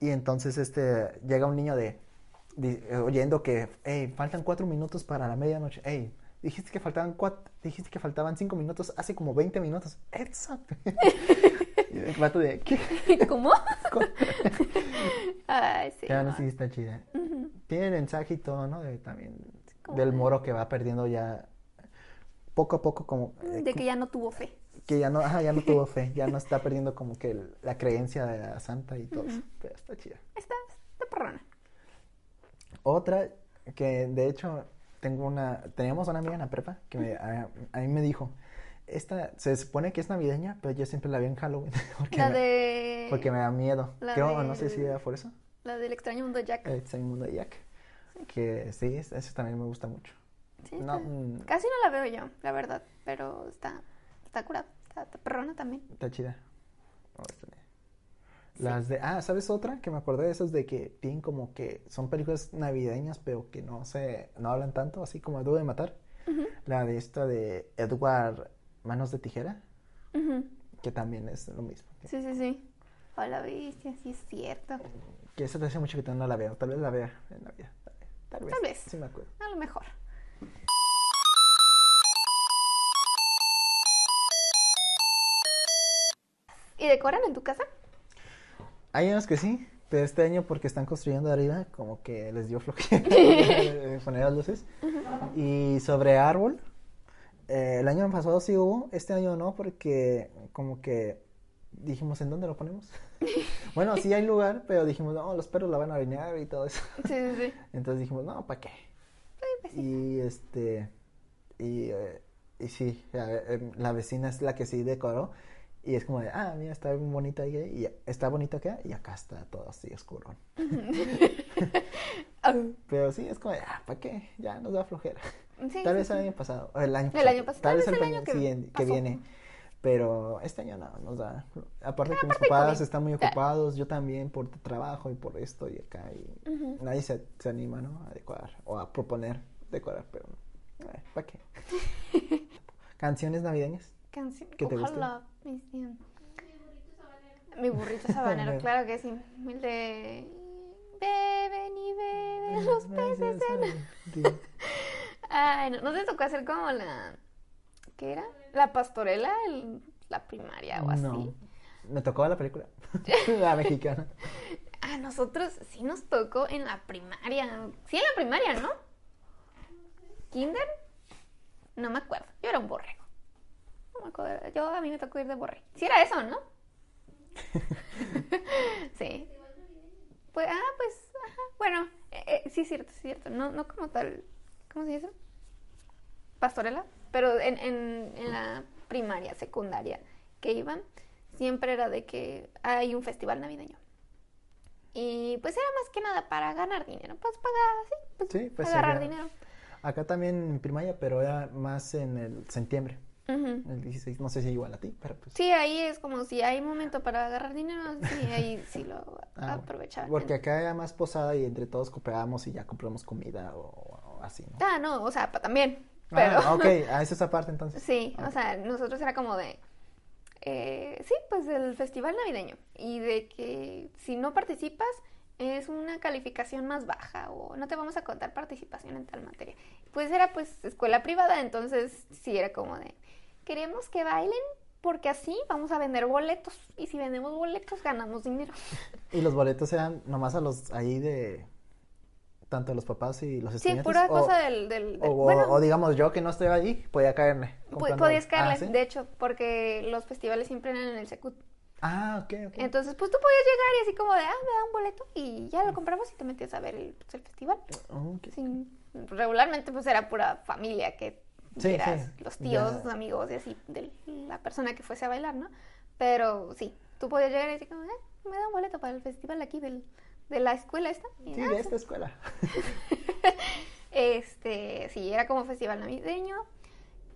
y entonces este llega un niño de, eh, oyendo que, hey, faltan cuatro minutos para la medianoche. Hey, dijiste que faltaban cuatro, dijiste que faltaban cinco minutos hace como 20 minutos. Exacto. y el vato de, ¿qué? ¿Cómo? Ay, sí. Ya no sí está chida. Ujú. Tiene mensaje y todo, ¿no? De, también del de- moro que va perdiendo ya poco a poco como eh, De que ya no tuvo fe. que ya no, ajá, ya no tuvo fe, ya no está perdiendo como que el- la creencia de la santa y todo. eso. Ujú. Pero está chida. Está, está perrona. Otra que de hecho tengo una, teníamos una amiga en la prepa que me- a, a mí me dijo, esta se supone que es navideña, pero yo siempre la vi en Halloween porque, La me, de. porque me da miedo. la Creo, no sé si era por eso, La del extraño mundo de Jack. el extraño mundo de Jack. Que sí, es- eso también me gusta mucho. Sí, No, está- mm, Casi no la veo yo, la verdad. Pero está, está curada. Está, está perrona también. Está chida. Está bien. Las de, ah, ¿sabes otra? Que me acordé de esas de que tienen como que son películas navideñas, pero que no se, no hablan tanto, así como Duro de Matar. La de esta de Edward Manos de Tijera, que también es lo mismo. Sí, sí, sí. Hola, bestia, sí es cierto. Que esa te hace mucho que no la veo. Tal vez la vea en Navidad. Tal vez. Tal vez. Sí me acuerdo. A lo mejor. ¿Y decoran en tu casa? Hay años que sí, pero este año porque están construyendo arriba, como que les dio flojera poner las luces. Y sobre árbol, eh, el año pasado sí hubo, este año no, porque como que dijimos, ¿en dónde lo ponemos? bueno, sí hay lugar, pero dijimos, no, los perros la van a orinar y todo eso. Sí, sí, sí. Entonces dijimos, no, ¿para qué? pues. Y este, y, eh, y sí, eh, eh, la vecina es la que sí decoró. Y es como de, ah, mira, está bien bonita ahí, y está bonito acá, y acá está todo así oscuro. Ah, Pero sí, es como de, ah, ¿para qué? Ya nos da flojera. sí, Tal sí, vez sí. el año pasado, el año El año pasado, Tal vez el, el año que siguiente- que viene. Pero este año no, nos da. Aparte que mis papás están muy Ah. ocupados, yo también por trabajo y por esto y acá. Y nadie se, se anima, ¿no? A decorar o a proponer decorar, pero ¿para qué? Canciones navideñas. Canción. ¿Qué te gusta? Ojalá. mis bien. Mi burrito sabanero, claro que sí. El de. Beben y beben los peces en. Ay, no, ¿no te tocó hacer como la. ¿Qué era? La pastorela, el- la primaria o así. No. Me tocó la película. la mexicana. A nosotros sí nos tocó en la primaria. Sí, en la primaria, ¿no? ¿Kinder? No me acuerdo. Yo era un borrego. No me acuerdo. Yo a mí me tocó ir de borrego. Sí era eso, ¿no? sí. Pues, ah, pues, ajá. Bueno, eh, eh, sí es cierto, sí es cierto. No, no como tal. ¿Cómo se dice? Pastorela. Pero en, en, en la primaria, secundaria que iban, siempre era de que hay un festival navideño. Y pues era más que nada para ganar dinero. Pues para, sí, pues, Sí, pues, agarrar era- dinero. Acá también en primaria, pero era más en el septiembre. El 16, no sé si igual a ti, pero pues. Sí, ahí es como si hay momento para agarrar dinero, sí, ahí sí lo Ah, aprovechaban. Porque acá era más posada y entre todos cooperábamos y ya compramos comida o, o así, ¿no? Ah, no, o sea, también. Pero, Ah, ok, ah, esa es aparte entonces. sí, o sea, nosotros era como de, eh, sí, pues el festival navideño. Y de que si no participas es una calificación más baja o no te vamos a contar participación en tal materia. Pues era pues escuela privada, entonces sí era como de, queremos que bailen porque así vamos a vender boletos y si vendemos boletos ganamos dinero. Y los boletos eran nomás a los ahí de tanto los papás y los Sí, estudiantes. pura o, cosa del... del, del- o, bueno, o digamos yo que no estoy allí, podía caerme. podías caerle, Ah, ¿sí? de hecho, porque los festivales siempre eran en el Secut. Ah, ok, ok. Entonces, pues tú podías llegar y así como de, ah, me da un boleto y ya lo compramos y te metías a ver el, pues, el festival. Oh, ok. Sin- regularmente pues era pura familia que Sí, los tíos, los amigos y así de la persona que fuese a bailar, ¿no? Pero sí, tú podías llegar y decir como, eh, me da un boleto para el festival aquí del, de la escuela esta. Y, Sí, "Ah, de sí". esta escuela. Este, sí, era como festival navideño.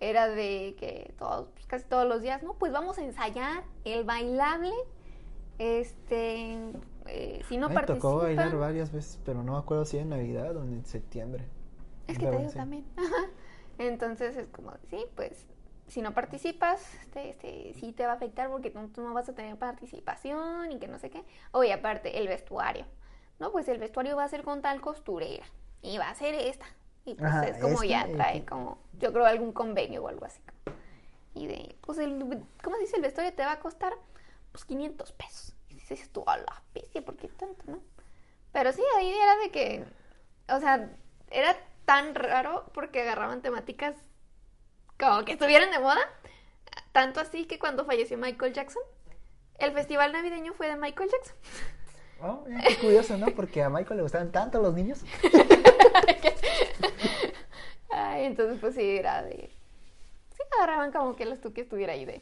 Era de que todos, pues, casi todos los días, ¿no? Pues vamos a ensayar el bailable. Este, eh, si no me tocó bailar varias veces, pero no me acuerdo si en Navidad o en septiembre. Es que te digo también. Ajá. Entonces es como, sí, pues si no participas, este, este, sí te va a afectar porque tú, tú no vas a tener participación y que no sé qué. Oye, aparte, el vestuario. No, pues el vestuario va a ser con tal costurera y va a ser esta. Y pues Ajá, es como ya trae como, yo creo algún convenio o algo así. Y de, pues el, ¿cómo se dice? El vestuario te va a costar, pues 500 pesos. Y dices tú, a la bestia, ¿por qué tanto, no? Pero sí, ahí era de que, o sea, era tan raro porque agarraban temáticas como que estuvieran de moda. Tanto así que cuando falleció Michael Jackson, el festival navideño fue de Michael Jackson. Oh, mira, qué curioso, ¿no? Porque a Michael le gustaban tanto los niños. Ay, entonces pues sí, era de... Sí, agarraban como que los tú que estuviera ahí de,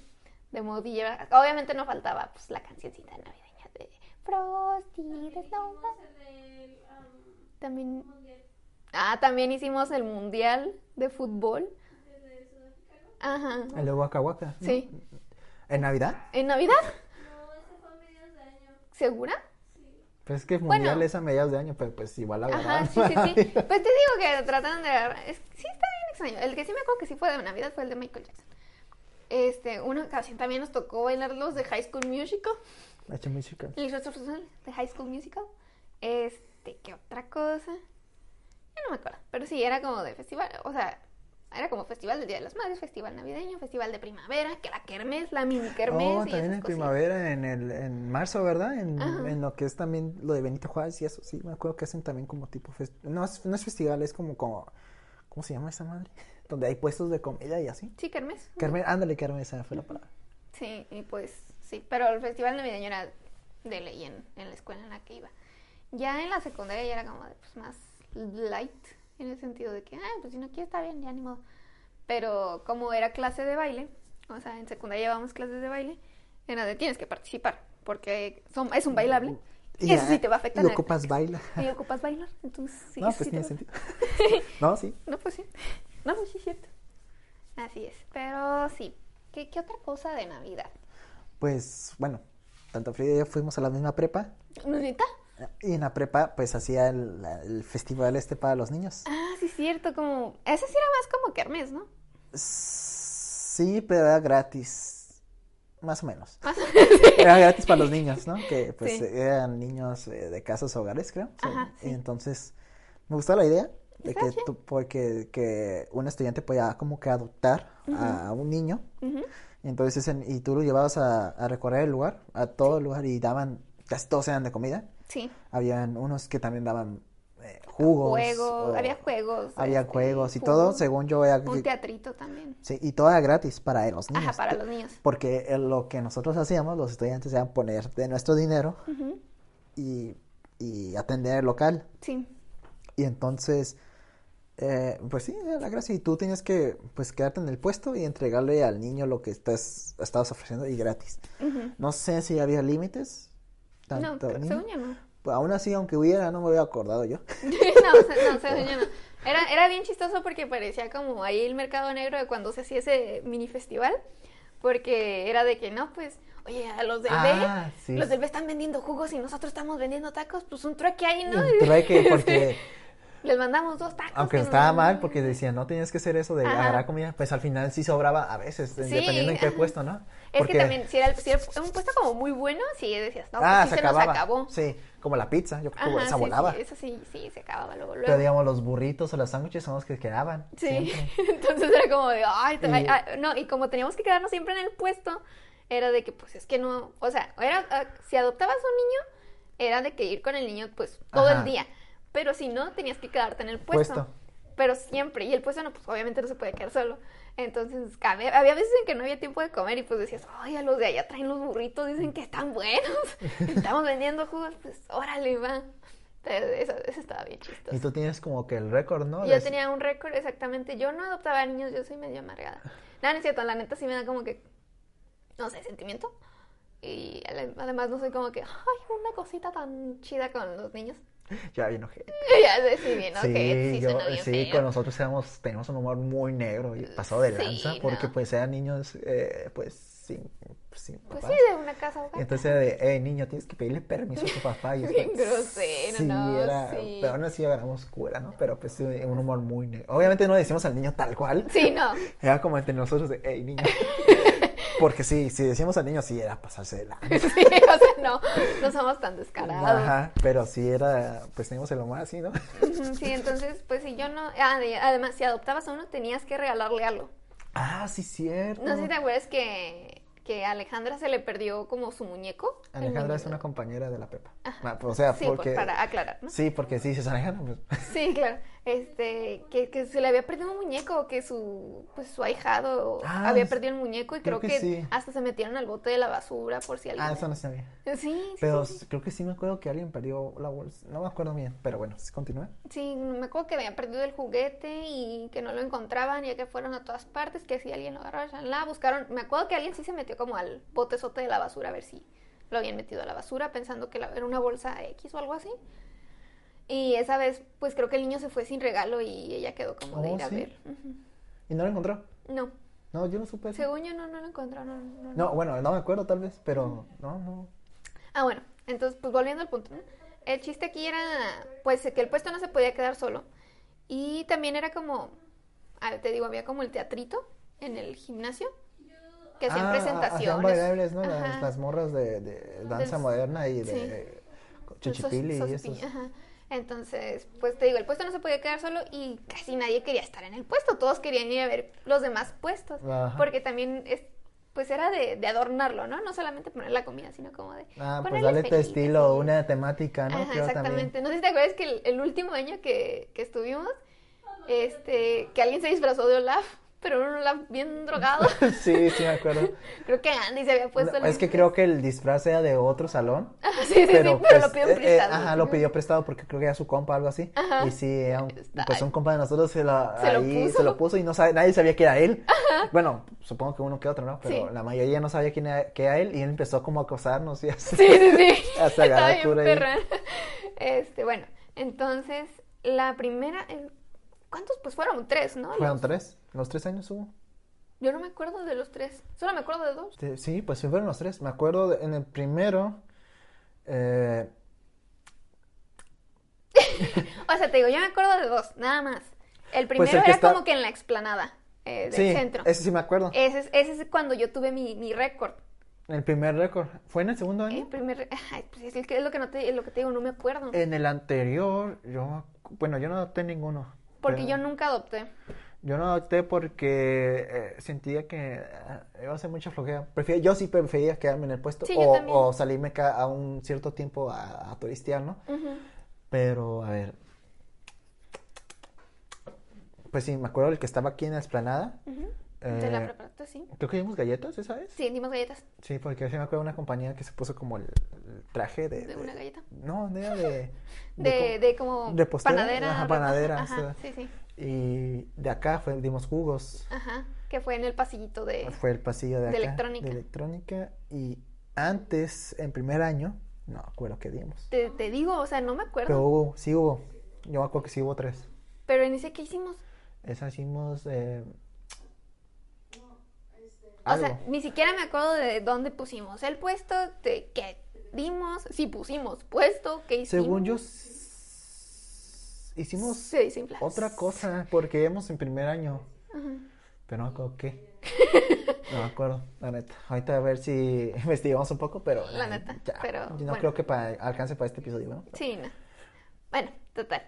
de modilla. Obviamente no faltaba pues la cancioncita navideña de Frosty the Snowman. También... Ah, también hicimos el mundial de fútbol. Ajá. El de Waka Waka. ¿no? Sí. ¿En Navidad? ¿En Navidad? No, ese fue a mediados de año. ¿Segura? Pues es que Bueno. mundial es a mediados de año, pero pues igual la Ajá, sí, sí, sí. Pues te digo que tratan de agarrar. es- sí, está bien extraño. El que sí me acuerdo que sí fue de Navidad fue el de Michael Jackson. Este, una ocasión también nos tocó bailar los de High School Musical. H Musical. El rostro personal de High School Musical. Este, ¿qué otra cosa? Ya no me acuerdo. Pero sí, era como de festival. O sea, era como festival del Día de las Madres, festival navideño, festival de primavera, que la kermés, la mini kermés. Oh, y también esas en cosillas. primavera, en el en marzo, ¿verdad? En, en lo que es también lo de Benito Juárez y eso, sí, me acuerdo que hacen también como tipo fest- no es, no es festival, es como como ¿cómo se llama esa madre? Donde hay puestos de comida y así. Sí, kermés. Carmen, ándale, Carmen, esa fue la palabra. Sí, y pues sí, pero el festival navideño era de ley en, en la escuela en la que iba. Ya en la secundaria ya era como de, pues, más light, en el sentido de que, ah, pues si no quieres está bien, ya ni modo. Pero como era clase de baile, o sea, en secundaria llevábamos clases de baile, era de tienes que participar, porque son, es un bailable. Y, eso sí te va a afectar. Y en ocupas baila. Y ocupas bailar, entonces sí. no, pues sí tiene sentido. no, sí. No, pues sí. No, pues sí es cierto. Así es. Pero sí. ¿Qué, qué otra cosa de Navidad? Pues bueno, tanto Frida y yo fuimos a la misma prepa ¿Neta? Y en la prepa pues hacía el, el festival este para los niños. Ah, sí, es cierto, como... Ese sí era más como kermés, ¿no? Sí, pero era gratis. Más o menos. Más Era gratis para los niños, ¿no? Que pues Sí. eran niños eh, de casas hogares, creo. Ajá, sí. Y entonces me gustó la idea de que tú, porque que un estudiante podía como que adoptar a un niño. Y entonces en- y tú lo llevabas a, a recorrer el lugar, a todo el lugar y daban, casi todos eran de comida. Sí. Habían unos que también daban eh, jugos. Juegos, o- había juegos. Había este, juegos y todo, según yo era Un teatrito también. Sí, y todo era gratis para los niños. Ajá, para los niños. Porque eh, lo que nosotros hacíamos, los estudiantes, era poner de nuestro dinero y, y atender el local. Sí. Y entonces, eh, pues sí, era la gracia. Y tú tienes que, pues, quedarte en el puesto y entregarle al niño lo que estás, estabas ofreciendo y gratis. No sé si había límites. No, Tanto según yo no. Pues, aún así, aunque hubiera, no me hubiera acordado yo. no, no, según yo no. Era, era bien chistoso porque parecía como ahí el mercado negro de cuando se hacía ese mini festival. Porque era de que no, pues, oye, a los del Ah, B, sí. los del B están vendiendo jugos y nosotros estamos vendiendo tacos, pues un trueque ahí, ¿no? Un trueque, porque Les mandamos dos tacos. Aunque estaba mal, porque decían, no tienes que hacer eso de Ajá. agarrar comida, pues al final sí sobraba a veces, dependiendo en qué ajá. puesto, ¿no? Es Porque, que también, si era, el- si era un puesto como muy bueno, sí decías, no, ah, pues sí se se, nos acabó. Sí, como la pizza, yo creo que esa sí, volaba. sí, eso sí, sí, se acababa luego, luego. Pero digamos, los burritos o los sándwiches son los que quedaban. Sí, entonces era como de, ay, te- Y- ay, ay", no, y como teníamos que quedarnos siempre en el puesto, era de que, pues es que no, o sea, era, ah, si adoptabas un niño, era de que ir con el niño, pues, todo Ajá. el día, pero si no, tenías que quedarte en el puesto. Puesto. Pero siempre, y el puesto no, pues obviamente no se puede quedar solo. Entonces, había, había veces en que no había tiempo de comer y pues decías, oye, los de allá traen los burritos, dicen que están buenos. Estamos vendiendo jugos, pues órale, va. Eso, eso estaba bien chistoso. Y tú tienes como que el récord, ¿no? Yo tenía un récord exactamente. Yo no adoptaba niños, yo soy medio amargada. Nada, no es cierto, la neta sí me da como que, no sé, sentimiento. Y además no soy como que, ay, una cosita tan chida con los niños. Ya bien ojete. ya sé, sí, bien, sí, yo, bien sí, feo. con nosotros éramos, teníamos un humor muy negro y pasado de Sí, lanza, porque no. pues eran niños, eh, pues, sin, sin Pues sí, de una casa hogar. Entonces era de, hey, niño, tienes que pedirle permiso a tu papá. Y Bien grosero, sí, no, era, sí. pero aún así agarramos cura, ¿no? Pero pues sí, un humor muy negro. Obviamente no le decimos al niño tal cual, Sí, no. era como entre nosotros de, hey, niño. Porque sí, si decíamos al niño, sí era pasarse de lanza. Sí, o sea, no, no somos tan descarados. Ajá, pero sí era, pues teníamos el humor así, ¿no? Sí, entonces, pues si yo no. ah, de- además, si adoptabas a uno, tenías que regalarle algo. Ah, sí, cierto. No sé si te acuerdas que, que a Alejandra se le perdió como su muñeco. Alejandra es una compañera de la Pepa. Ajá. Ah, O sea, Sí, porque... pues, para aclarar, ¿no? Sí, porque si dices Alejandra, pues... Sí, claro. Este, que, que se le había perdido un muñeco, que su, pues su ahijado Ah, había perdido el muñeco y creo creo, que que, sí. hasta se metieron al bote de la basura por si alguien. Ah, eso no sabía. Sí, sí, Pero sí, sí. creo que sí me acuerdo que alguien perdió la bolsa. No me acuerdo bien, pero bueno, continúa. Sí, me acuerdo que habían perdido el juguete y que no lo encontraban, ya que fueron a todas partes, que si alguien lo agarró, la buscaron. Me acuerdo que alguien sí se metió como al botezote de la basura a ver si lo habían metido a la basura, pensando que la- era una bolsa X o algo así. Y esa vez, pues creo que el niño se fue sin regalo y ella quedó como de Oh, ir a ¿sí? ver. ¿Y no lo encontró? No, No, yo no supe eso. según yo no, no lo encontró. No, no, no. No, bueno, no me acuerdo tal vez, pero no, no. Ah, bueno, entonces, pues volviendo al punto. El chiste aquí era, pues, que el puesto no se podía quedar solo. Y también era como, ah, te digo, había como el teatrito en el gimnasio, que hacían Ah, presentaciones. Bailables, ¿no? Las, morras de, de danza Del- moderna y de sí. chichipili y ajá. Entonces, pues te digo, el puesto no se podía quedar solo y casi nadie quería estar en el puesto. Todos querían ir a ver los demás puestos. Ajá. Porque también es, pues era de, de adornarlo, ¿no? No solamente poner la comida, sino como de. Ah, pues dale tu estilo, así. una temática, ¿no? Ajá, Creo exactamente. No sé si te acuerdas que el, el último año que, que estuvimos, este, que alguien se disfrazó de Olaf, pero un Olaf bien drogado. sí, sí me acuerdo. creo que Andy se había puesto No, el es que creo que el disfraz era de otro salón. Ajá, sí, sí, sí, pero pues, lo pidió eh, eh, prestado. ajá, lo pidió prestado porque creo que era su compa o algo así. Ajá. Y sí, era un- pues un compa de nosotros se lo, Se lo ahí puso. se lo puso y no sabe, nadie sabía que era él. Bueno, supongo que uno que otro, ¿no? Pero Sí. la mayoría no sabía quién era, que era él y él empezó como a acosarnos y así. Sí, sí, sí. Hasta agarrar ahí. Este, bueno, entonces, la primera, el- ¿cuántos? Pues fueron tres, ¿no? Fueron Los- tres, los tres años hubo. Yo no me acuerdo de los tres, solo me acuerdo de dos. Sí, pues sí fueron los tres. Me acuerdo de- en el primero. eh, O sea, te digo, yo me acuerdo de dos, nada más. El Pues el primero era está- como que en la explanada eh, del sí, centro. ese sí me acuerdo. Ese es, ese es cuando yo tuve mi, mi récord. El primer récord. ¿Fue en el segundo El año? primer, ay, pues es, que es lo que no te, lo que te digo, no me acuerdo. En el anterior, yo. Bueno, yo no adopté ninguno. Porque yo nunca adopté. Yo no adopté porque eh, sentía que eh, iba a ser mucha flojera. Prefiero, yo sí prefería quedarme en el puesto Sí, o, o salirme a un cierto tiempo a, a turistear, ¿no? Pero, a ver. Pues sí, me acuerdo el que estaba aquí en la esplanada. Ujú. De la preparatoria, sí. Creo que dimos galletas esa vez. Sí, dimos galletas Sí, porque sí me acuerdo de una compañía que se puso como el traje de... de una galleta. No, era de... De, de como repostera, panadera. ajá, panadera, Ajá, o sea. sí, sí. Y de acá fue, dimos jugos. Ajá, que fue en el pasillito de... Fue el pasillo de de acá. electrónica. De electrónica. Y antes, en primer año, no me acuerdo qué dimos. Te, te digo, o sea, no me acuerdo. Pero hubo, sí hubo. Yo me acuerdo que sí hubo tres. Pero en ese que hicimos, Esa hicimos... Eh, o sea, ni siquiera me acuerdo de dónde pusimos el puesto, de qué dimos, si pusimos puesto, qué hicimos. Según yo, hicimos otra cosa, porque íbamos en primer año. Ajá. Pero no me acuerdo qué. No me acuerdo, la neta. Ahorita a ver si investigamos un poco, pero. La neta, ya. pero, Yo no bueno. creo que para, alcance para este episodio, ¿no? Sí, no. Bueno, total.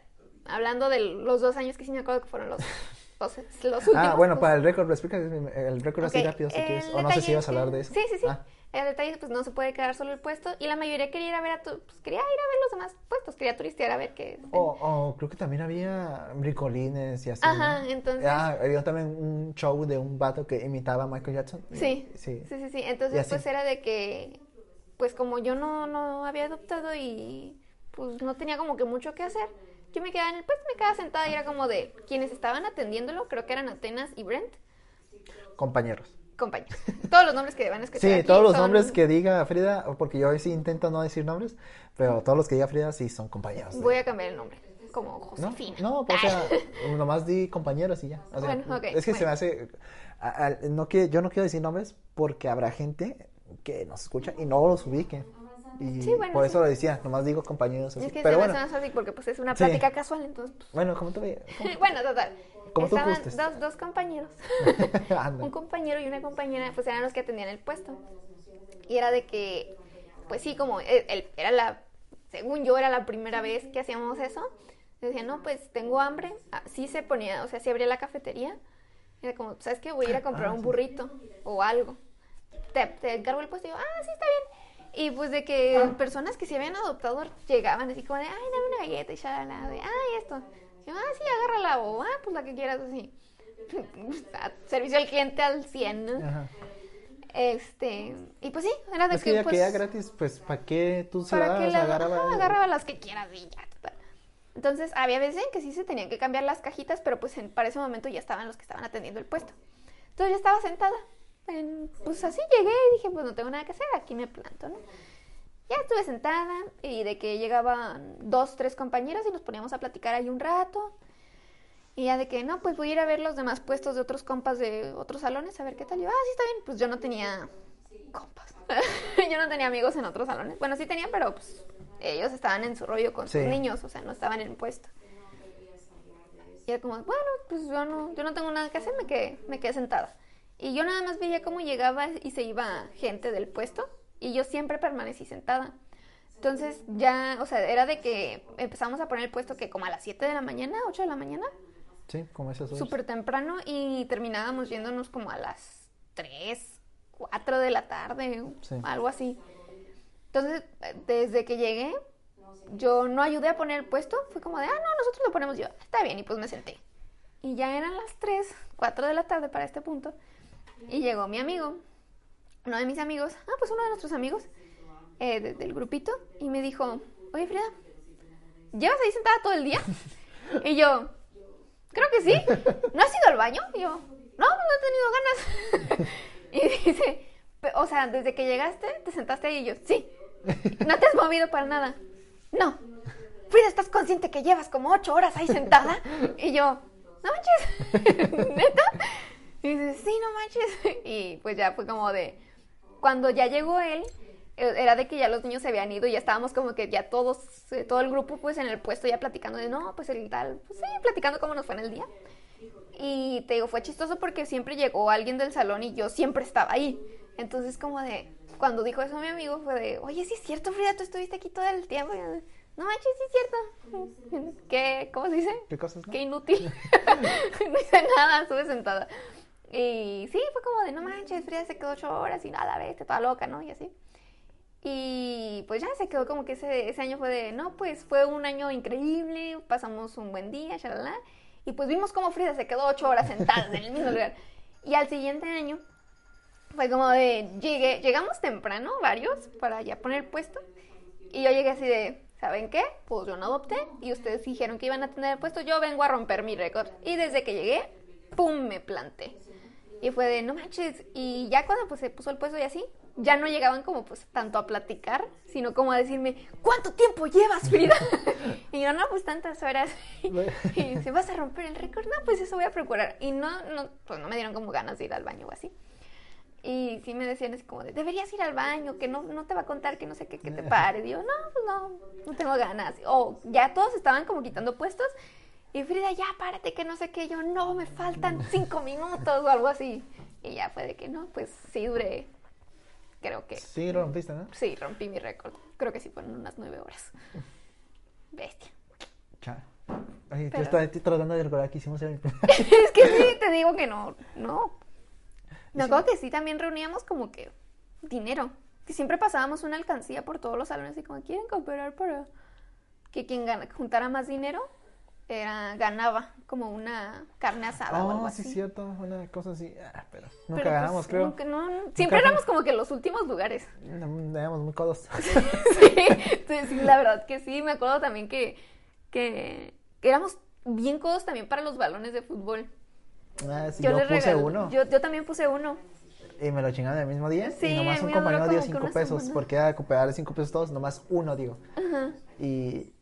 Hablando de los dos años que sí me acuerdo que fueron los, los, los últimos. Ah, bueno, para el récord, explica el récord así Ok, rápido si el quieres. O no sé si ibas a hablar que- de eso. Sí, sí, sí. Ah, El detalle, pues no se puede quedar solo el puesto. Y la mayoría quería ir a ver a tu- pues, quería ir a ver los demás puestos, quería turistear a ver qué. O, o creo que también había bricolines y así. Ajá, ¿no? entonces- Ah, había también un show de un vato que imitaba a Michael Jackson. Sí, Sí. sí, sí, sí. Entonces, pues era de que, pues como yo no, no había adoptado y pues no tenía como que mucho que hacer, yo me quedaba en el puesto, me quedaba sentada y era como de quienes estaban atendiéndolo, creo que eran Atenas y Brent, Compañeros. Compañeros. Todos los nombres que van a escuchar. Sí, aquí todos los son- nombres que diga Frida, porque yo hoy sí intento no decir nombres, pero todos los que diga Frida sí son compañeros. de- Voy a cambiar el nombre, como. Josefina. No, pues, o sea, nomás di compañeros y ya. O sea, Bueno, ok, es que se me hace. a- a- no que, yo no quiero decir nombres porque habrá gente que nos escucha y no los ubique. Y Sí, bueno, por sí. eso lo decía, nomás digo compañeros. así. Es que Pero bueno, fácil porque pues es una Sí. plática casual, entonces... pues, bueno, como tú bueno, total. Como tú Estaban gustes. dos, dos compañeros. Un compañero y una compañera, pues eran los que atendían el puesto. Y era de que, pues sí, como el- era la, según yo, era la primera vez que hacíamos eso. Decía, no, pues tengo hambre. Ah, Sí se ponía, o sea, sí abría la cafetería. Era como, ¿sabes qué? Voy a ir a comprar Ah, un sí. burrito o algo. Te, te encargo el puesto y yo, ah, sí, está bien. Y pues de que Ah. personas que se habían adoptado llegaban así como de, ay, dame una galleta y shalala, de, ay, esto. Y yo, ah, sí, agárrala o, ah, pues la que quieras así. Servicio al cliente al 100, ¿no? Ajá. Este, y pues sí, era de Es que ya pues, que ya gratis, pues, ¿para qué tú se para la que agarraba las que quieras y ya, total. Entonces, había veces en que sí se tenían que cambiar las cajitas, pero pues en- para ese momento ya estaban los que estaban atendiendo el puesto. Entonces yo estaba sentada. En- pues así llegué y dije, pues no tengo nada que hacer, aquí me planto, ¿no? Ya estuve sentada y de que llegaban dos, tres compañeros y nos poníamos a platicar ahí un rato. Y ya de que, no, pues voy a ir a ver los demás puestos de otros compas de otros salones, a ver qué tal. Y yo, ah, sí, está bien. Pues yo no tenía compas. yo no tenía amigos en otros salones. Bueno, sí tenía, pero pues ellos estaban en su rollo con sus niños, o sea, no estaban en el puesto. Y era como, bueno, pues yo no, yo no tengo nada que hacer, me quedé, me quedé sentada. Y yo nada más veía cómo llegaba y se iba gente del puesto y yo siempre permanecí sentada. Entonces ya, o sea, era de que empezamos a poner el puesto que como a las 7 de la mañana, 8 de la mañana, Sí, como esas horas. súper temprano y terminábamos yéndonos como a las 3, 4 de la tarde, Sí. algo así. Entonces, desde que llegué, yo no ayudé a poner el puesto, fue como de, ah, no, nosotros lo ponemos yo, está bien, y pues me senté. Y ya eran las 3, 4 de la tarde para este punto, y llegó mi amigo, uno de mis amigos, ah, pues uno de nuestros amigos eh, de- del grupito, y me dijo, oye Frida, ¿llevas ahí sentada todo el día? Y yo, creo que sí. ¿No has ido al baño? Y yo, no, no he tenido ganas. Y dice, "Pe- o sea, desde que llegaste, te sentaste ahí y yo, sí. ¿No te has movido para nada? No. Frida, ¿estás consciente que llevas como ocho horas ahí sentada? Y yo, no manches, ¿neta? Y dice, sí, no manches. Y pues ya fue como de, cuando ya llegó él, eh, era de que ya los niños se habían ido y ya estábamos como que ya todos, eh, todo el grupo pues en el puesto ya platicando de, no, pues el tal, pues sí, platicando cómo nos fue en el día. Y te digo, fue chistoso porque siempre llegó alguien del salón y yo siempre estaba ahí. Entonces como de, cuando dijo eso mi amigo fue de, oye, sí es cierto, Frida, tú estuviste aquí todo el tiempo. No manches, sí es cierto. ¿Qué, cómo se dice? ¿Qué cosas? no? Qué inútil. no hice nada, estuve sentada. Y sí, fue como de, no manches, Frida se quedó ocho horas y nada, vete, toda loca, ¿no? Y así. Y pues ya se quedó como que ese, ese año fue de, no, pues fue un año increíble, pasamos un buen día, shalala. Y pues vimos cómo Frida se quedó ocho horas sentada en el mismo lugar. Y al siguiente año fue como de, llegué, llegamos temprano, varios, para ya poner puesto. Y yo llegué así de, ¿saben qué? Pues yo no adopté y ustedes dijeron que iban a tener puesto, yo vengo a romper mi récord. Y desde que llegué, ¡pum! me planté. Y fue de, no manches. Y ya cuando pues se puso el puesto y así, ya no llegaban como pues tanto a platicar, sino como a decirme, ¿cuánto tiempo llevas, Frida? y yo, no, pues tantas horas. y dice, ¿vas a romper el récord? No, pues eso voy a procurar. Y no, no, pues no me dieron como ganas de ir al baño o así. Y sí me decían así como de, deberías ir al baño, que no, no te va a contar que no sé qué, que te pare. Y yo, no, pues no, no tengo ganas. O ya todos estaban como quitando puestos. Y Frida, ya párate, que no sé qué. Yo, no, me faltan cinco minutos o algo así. Y ya fue de que no, pues sí duré, creo que, Sí, lo rompiste, ¿no? sí, rompí mi récord. Creo que sí fueron unas nueve horas. Bestia. Cha. Oye, Pero- yo estaba tratando de recordar que hicimos el... es que sí, te digo que no, no. Me acuerdo que sí también reuníamos como que dinero. que siempre pasábamos una alcancía por todos los salones y como quieren cooperar para que quien gana- juntara más dinero era ganaba como una carne asada o algo Oh, así. sí, cierto, una cosa así. Ah, pero Pero, nunca pues, ganamos, creo. nunca- no, no, siempre éramos como que los últimos lugares. Éramos muy codos. sí, la verdad que sí. Me acuerdo también que, que, éramos bien codos también para los balones de fútbol. Ah, sí, yo, les puse uno Yo, yo también puse uno. y me lo chingaron el mismo día. Sí, y nomás un compañero dio como que 5 una pesos. semana. Porque era de 5 pesos todos, nomás uno, digo. Ajá. Y,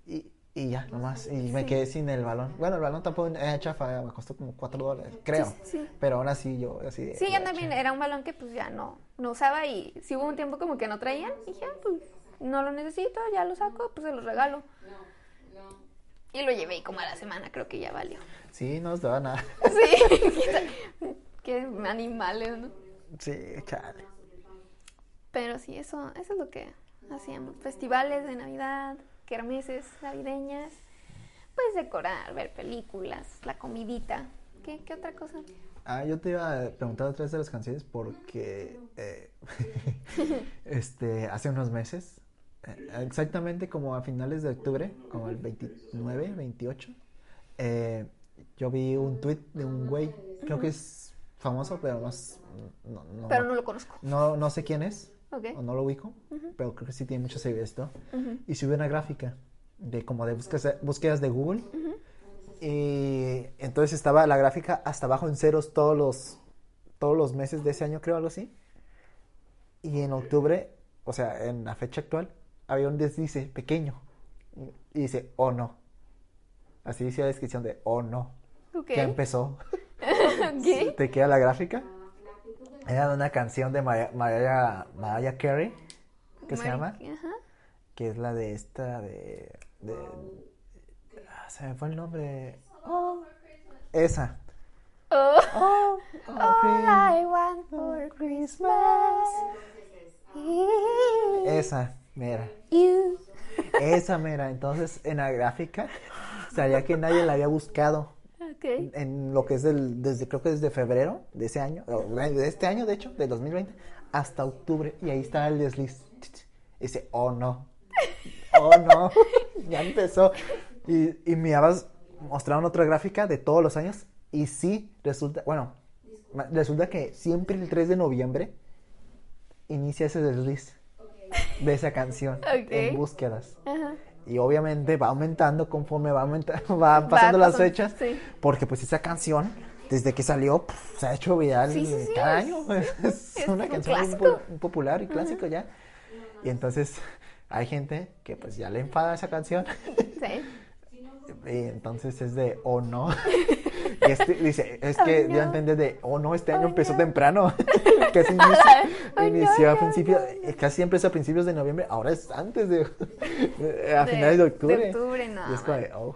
y, ya, nomás. Y me Sí. quedé sin el balón. Bueno, el balón tampoco era chafa, me costó como 4 dólares, creo. Sí, sí. Pero aún así yo, así de. Sí, yo "Ah, también chinga". era un balón que pues ya no, no usaba y si hubo un tiempo como que no traían, y dije, ah, pues no lo necesito, ya lo saco, pues se los regalo. Y lo llevé y como a la semana creo que ya valió. Sí, no nos daba nada. Sí, qué animales, ¿no? Sí, chale. Pero sí, eso, eso es lo que hacíamos. Festivales de Navidad, kermeses navideñas, pues decorar, ver películas, la comidita. ¿Qué, qué otra cosa? Ah, yo te iba a preguntar otra vez de las canciones porque eh, este, hace unos meses, eh, exactamente como a finales de octubre, como el 29, 28, eh, yo vi un tweet de un güey, creo que es famoso, pero no, no, no, Pero no lo conozco. no, no sé quién es, Ok. o no lo ubico, pero creo que sí tiene muchos seguidores, y todo. Ujú. Y subió una gráfica de como de búsquedas, búsquedas de Google. Y entonces estaba la gráfica hasta abajo en ceros todos los, todos los meses de ese año, creo, algo así. Y en octubre, o sea, en la fecha actual, había un deslice pequeño. Y dice, oh no. Así dice la descripción de, oh no. Ok. Ya empezó. ¿Te queda la gráfica? Era una canción de Mariah, Mariah, Mariah Carey, que se llama, Ajá. que es la de esta de, de ah, se me fue el nombre. Oh, esa. Oh, Oh, oh, all I want for Christmas is Esa, mira. you. Esa, mira. Entonces, en la gráfica, sabía que nadie la había buscado. En lo que es del, desde, creo que desde febrero de ese año, de este año, de hecho, de 2020, hasta octubre. Y ahí está el desliz. Y dice, oh no. Oh no. ya empezó. Y, y mirabas, mostraron otra gráfica de todos los años. Y sí, resulta, bueno, resulta que siempre el 3 de noviembre inicia ese desliz de esa canción en búsquedas. Ajá. Y obviamente va aumentando conforme va, aumenta- va pasando las fechas. sí. Porque pues esa canción, desde que salió, se ha hecho viral Sí, cada año. Es, es una un canción muy, popular y clásico ya. Y entonces hay gente que pues ya le enfada esa canción. Sí. Y entonces es de, oh no. Y este dice, es que Oh, a no. de, oh no, este año Oh, empezó no. temprano. que se inició, Oh, no, inició a principios, eh, casi es a principios de noviembre, ahora es antes de, a De- finales de octubre. de octubre, no, Y es como oh,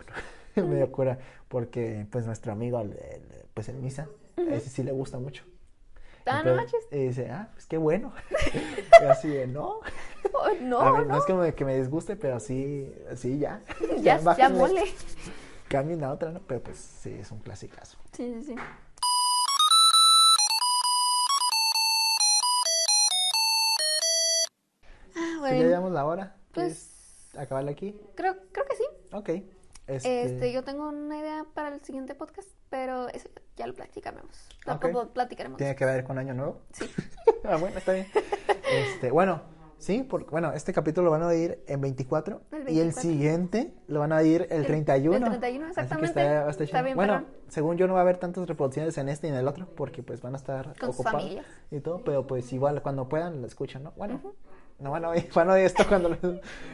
no. me dio cura, porque pues nuestro amigo, pues el Misa, a ese sí le gusta mucho. Ah, Entonces. Y dice, ah, pues qué bueno. y así de, no. Oh, no, a mí, no. no. es como de que me disguste, pero sí, sí, ya. Ya, ya bájenle. mole. Cambien a otra, ¿no? Pero pues sí, es un clasicazo. Sí, sí, sí. Ah, Pues ya bueno. llevamos la hora. Pues ¿Quieres acabarla aquí? creo, creo que sí. Ok. Este, Este, yo tengo una idea para el siguiente podcast, pero eso ya lo platicaremos. Platicaremos. ¿Tiene que ver con Año Nuevo? Sí. ah, bueno, está bien. Este, bueno, sí, porque, bueno, este capítulo lo van a oír en 24, El y el 24. siguiente lo van a oír el 31. el 31, Así que exactamente. está, Está bien, bueno, según yo no va a haber tantas reproducciones en este y en el otro, porque pues van a estar Con sus ocupados familias. y todo, pero pues igual cuando puedan lo escuchan, ¿no? Bueno, no van a oír, van a oír esto cuando,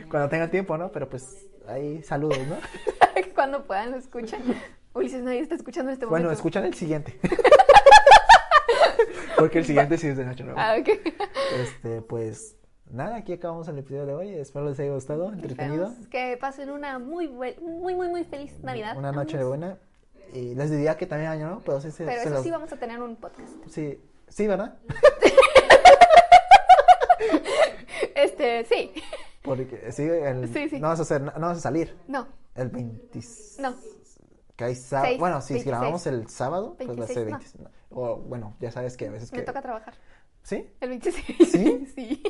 cuando tengan tiempo, ¿no? Pero pues ahí saludos, ¿no? Cuando puedan lo escuchan. Ulises, nadie está escuchando este Bueno, momento. escuchan el siguiente. Porque el siguiente sí es de Nacho Nuevo. Ah, ok. Este, pues nada, aquí acabamos el episodio de hoy. Espero les haya gustado, entretenido. Que pasen una muy, muy, muy, muy feliz Navidad. Una noche de buena. Y les diría que también año, ¿no? Pero sí se, Pero se eso los- sí vamos a tener un podcast. sí, sí, ¿verdad? Este, sí. Porque sí, el- Sí, sí. No, vas a hacer, no vas a salir No, el 20. no. Que hay sábado. Seis, bueno, si 26. grabamos el sábado, pues va a ser 26, 26. O bueno, ya sabes que a veces Me que. toca trabajar. ¿Sí? El 26. ¿Sí? sí.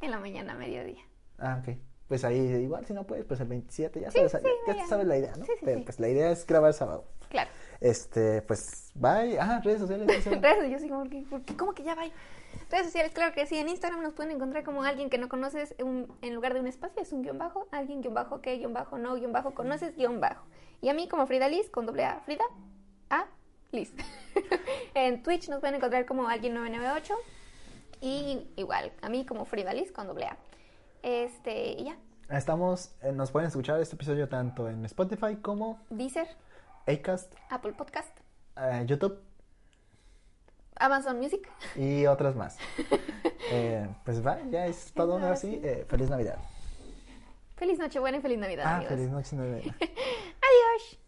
En la mañana, mediodía. Ah, ok. Pues ahí igual, si no puedes, pues el 27, ya Sí, sabes, sí, ya, ya. sabes la idea, ¿no? Sí, Pero pues la idea es grabar sábado. Claro. Este, pues, bye. Ah, redes sociales. Redes, yo sí, como que, ¿por qué? ¿cómo que ya va? Redes sociales, claro que sí. En Instagram nos pueden encontrar como alguien que no conoces un- en lugar de un espacio, es un guion bajo, alguien guion bajo que guion bajo no guion bajo conoces guion bajo. Y a mí como Frida Liz con doble A, Frida A Liz. en Twitch nos pueden encontrar como alguien 998 y igual a mí como Frida Liz con doble A. Este, y ya. Estamos, eh, nos pueden escuchar este episodio tanto en Spotify como Deezer, Acast, Apple Podcast, eh, YouTube Amazon Music. y otras más. Eh, pues bye, ya es todo ahora sí. Feliz Navidad. Feliz Nochebuena y feliz Navidad, Ah, amigos. feliz noche Navidad. Adiós.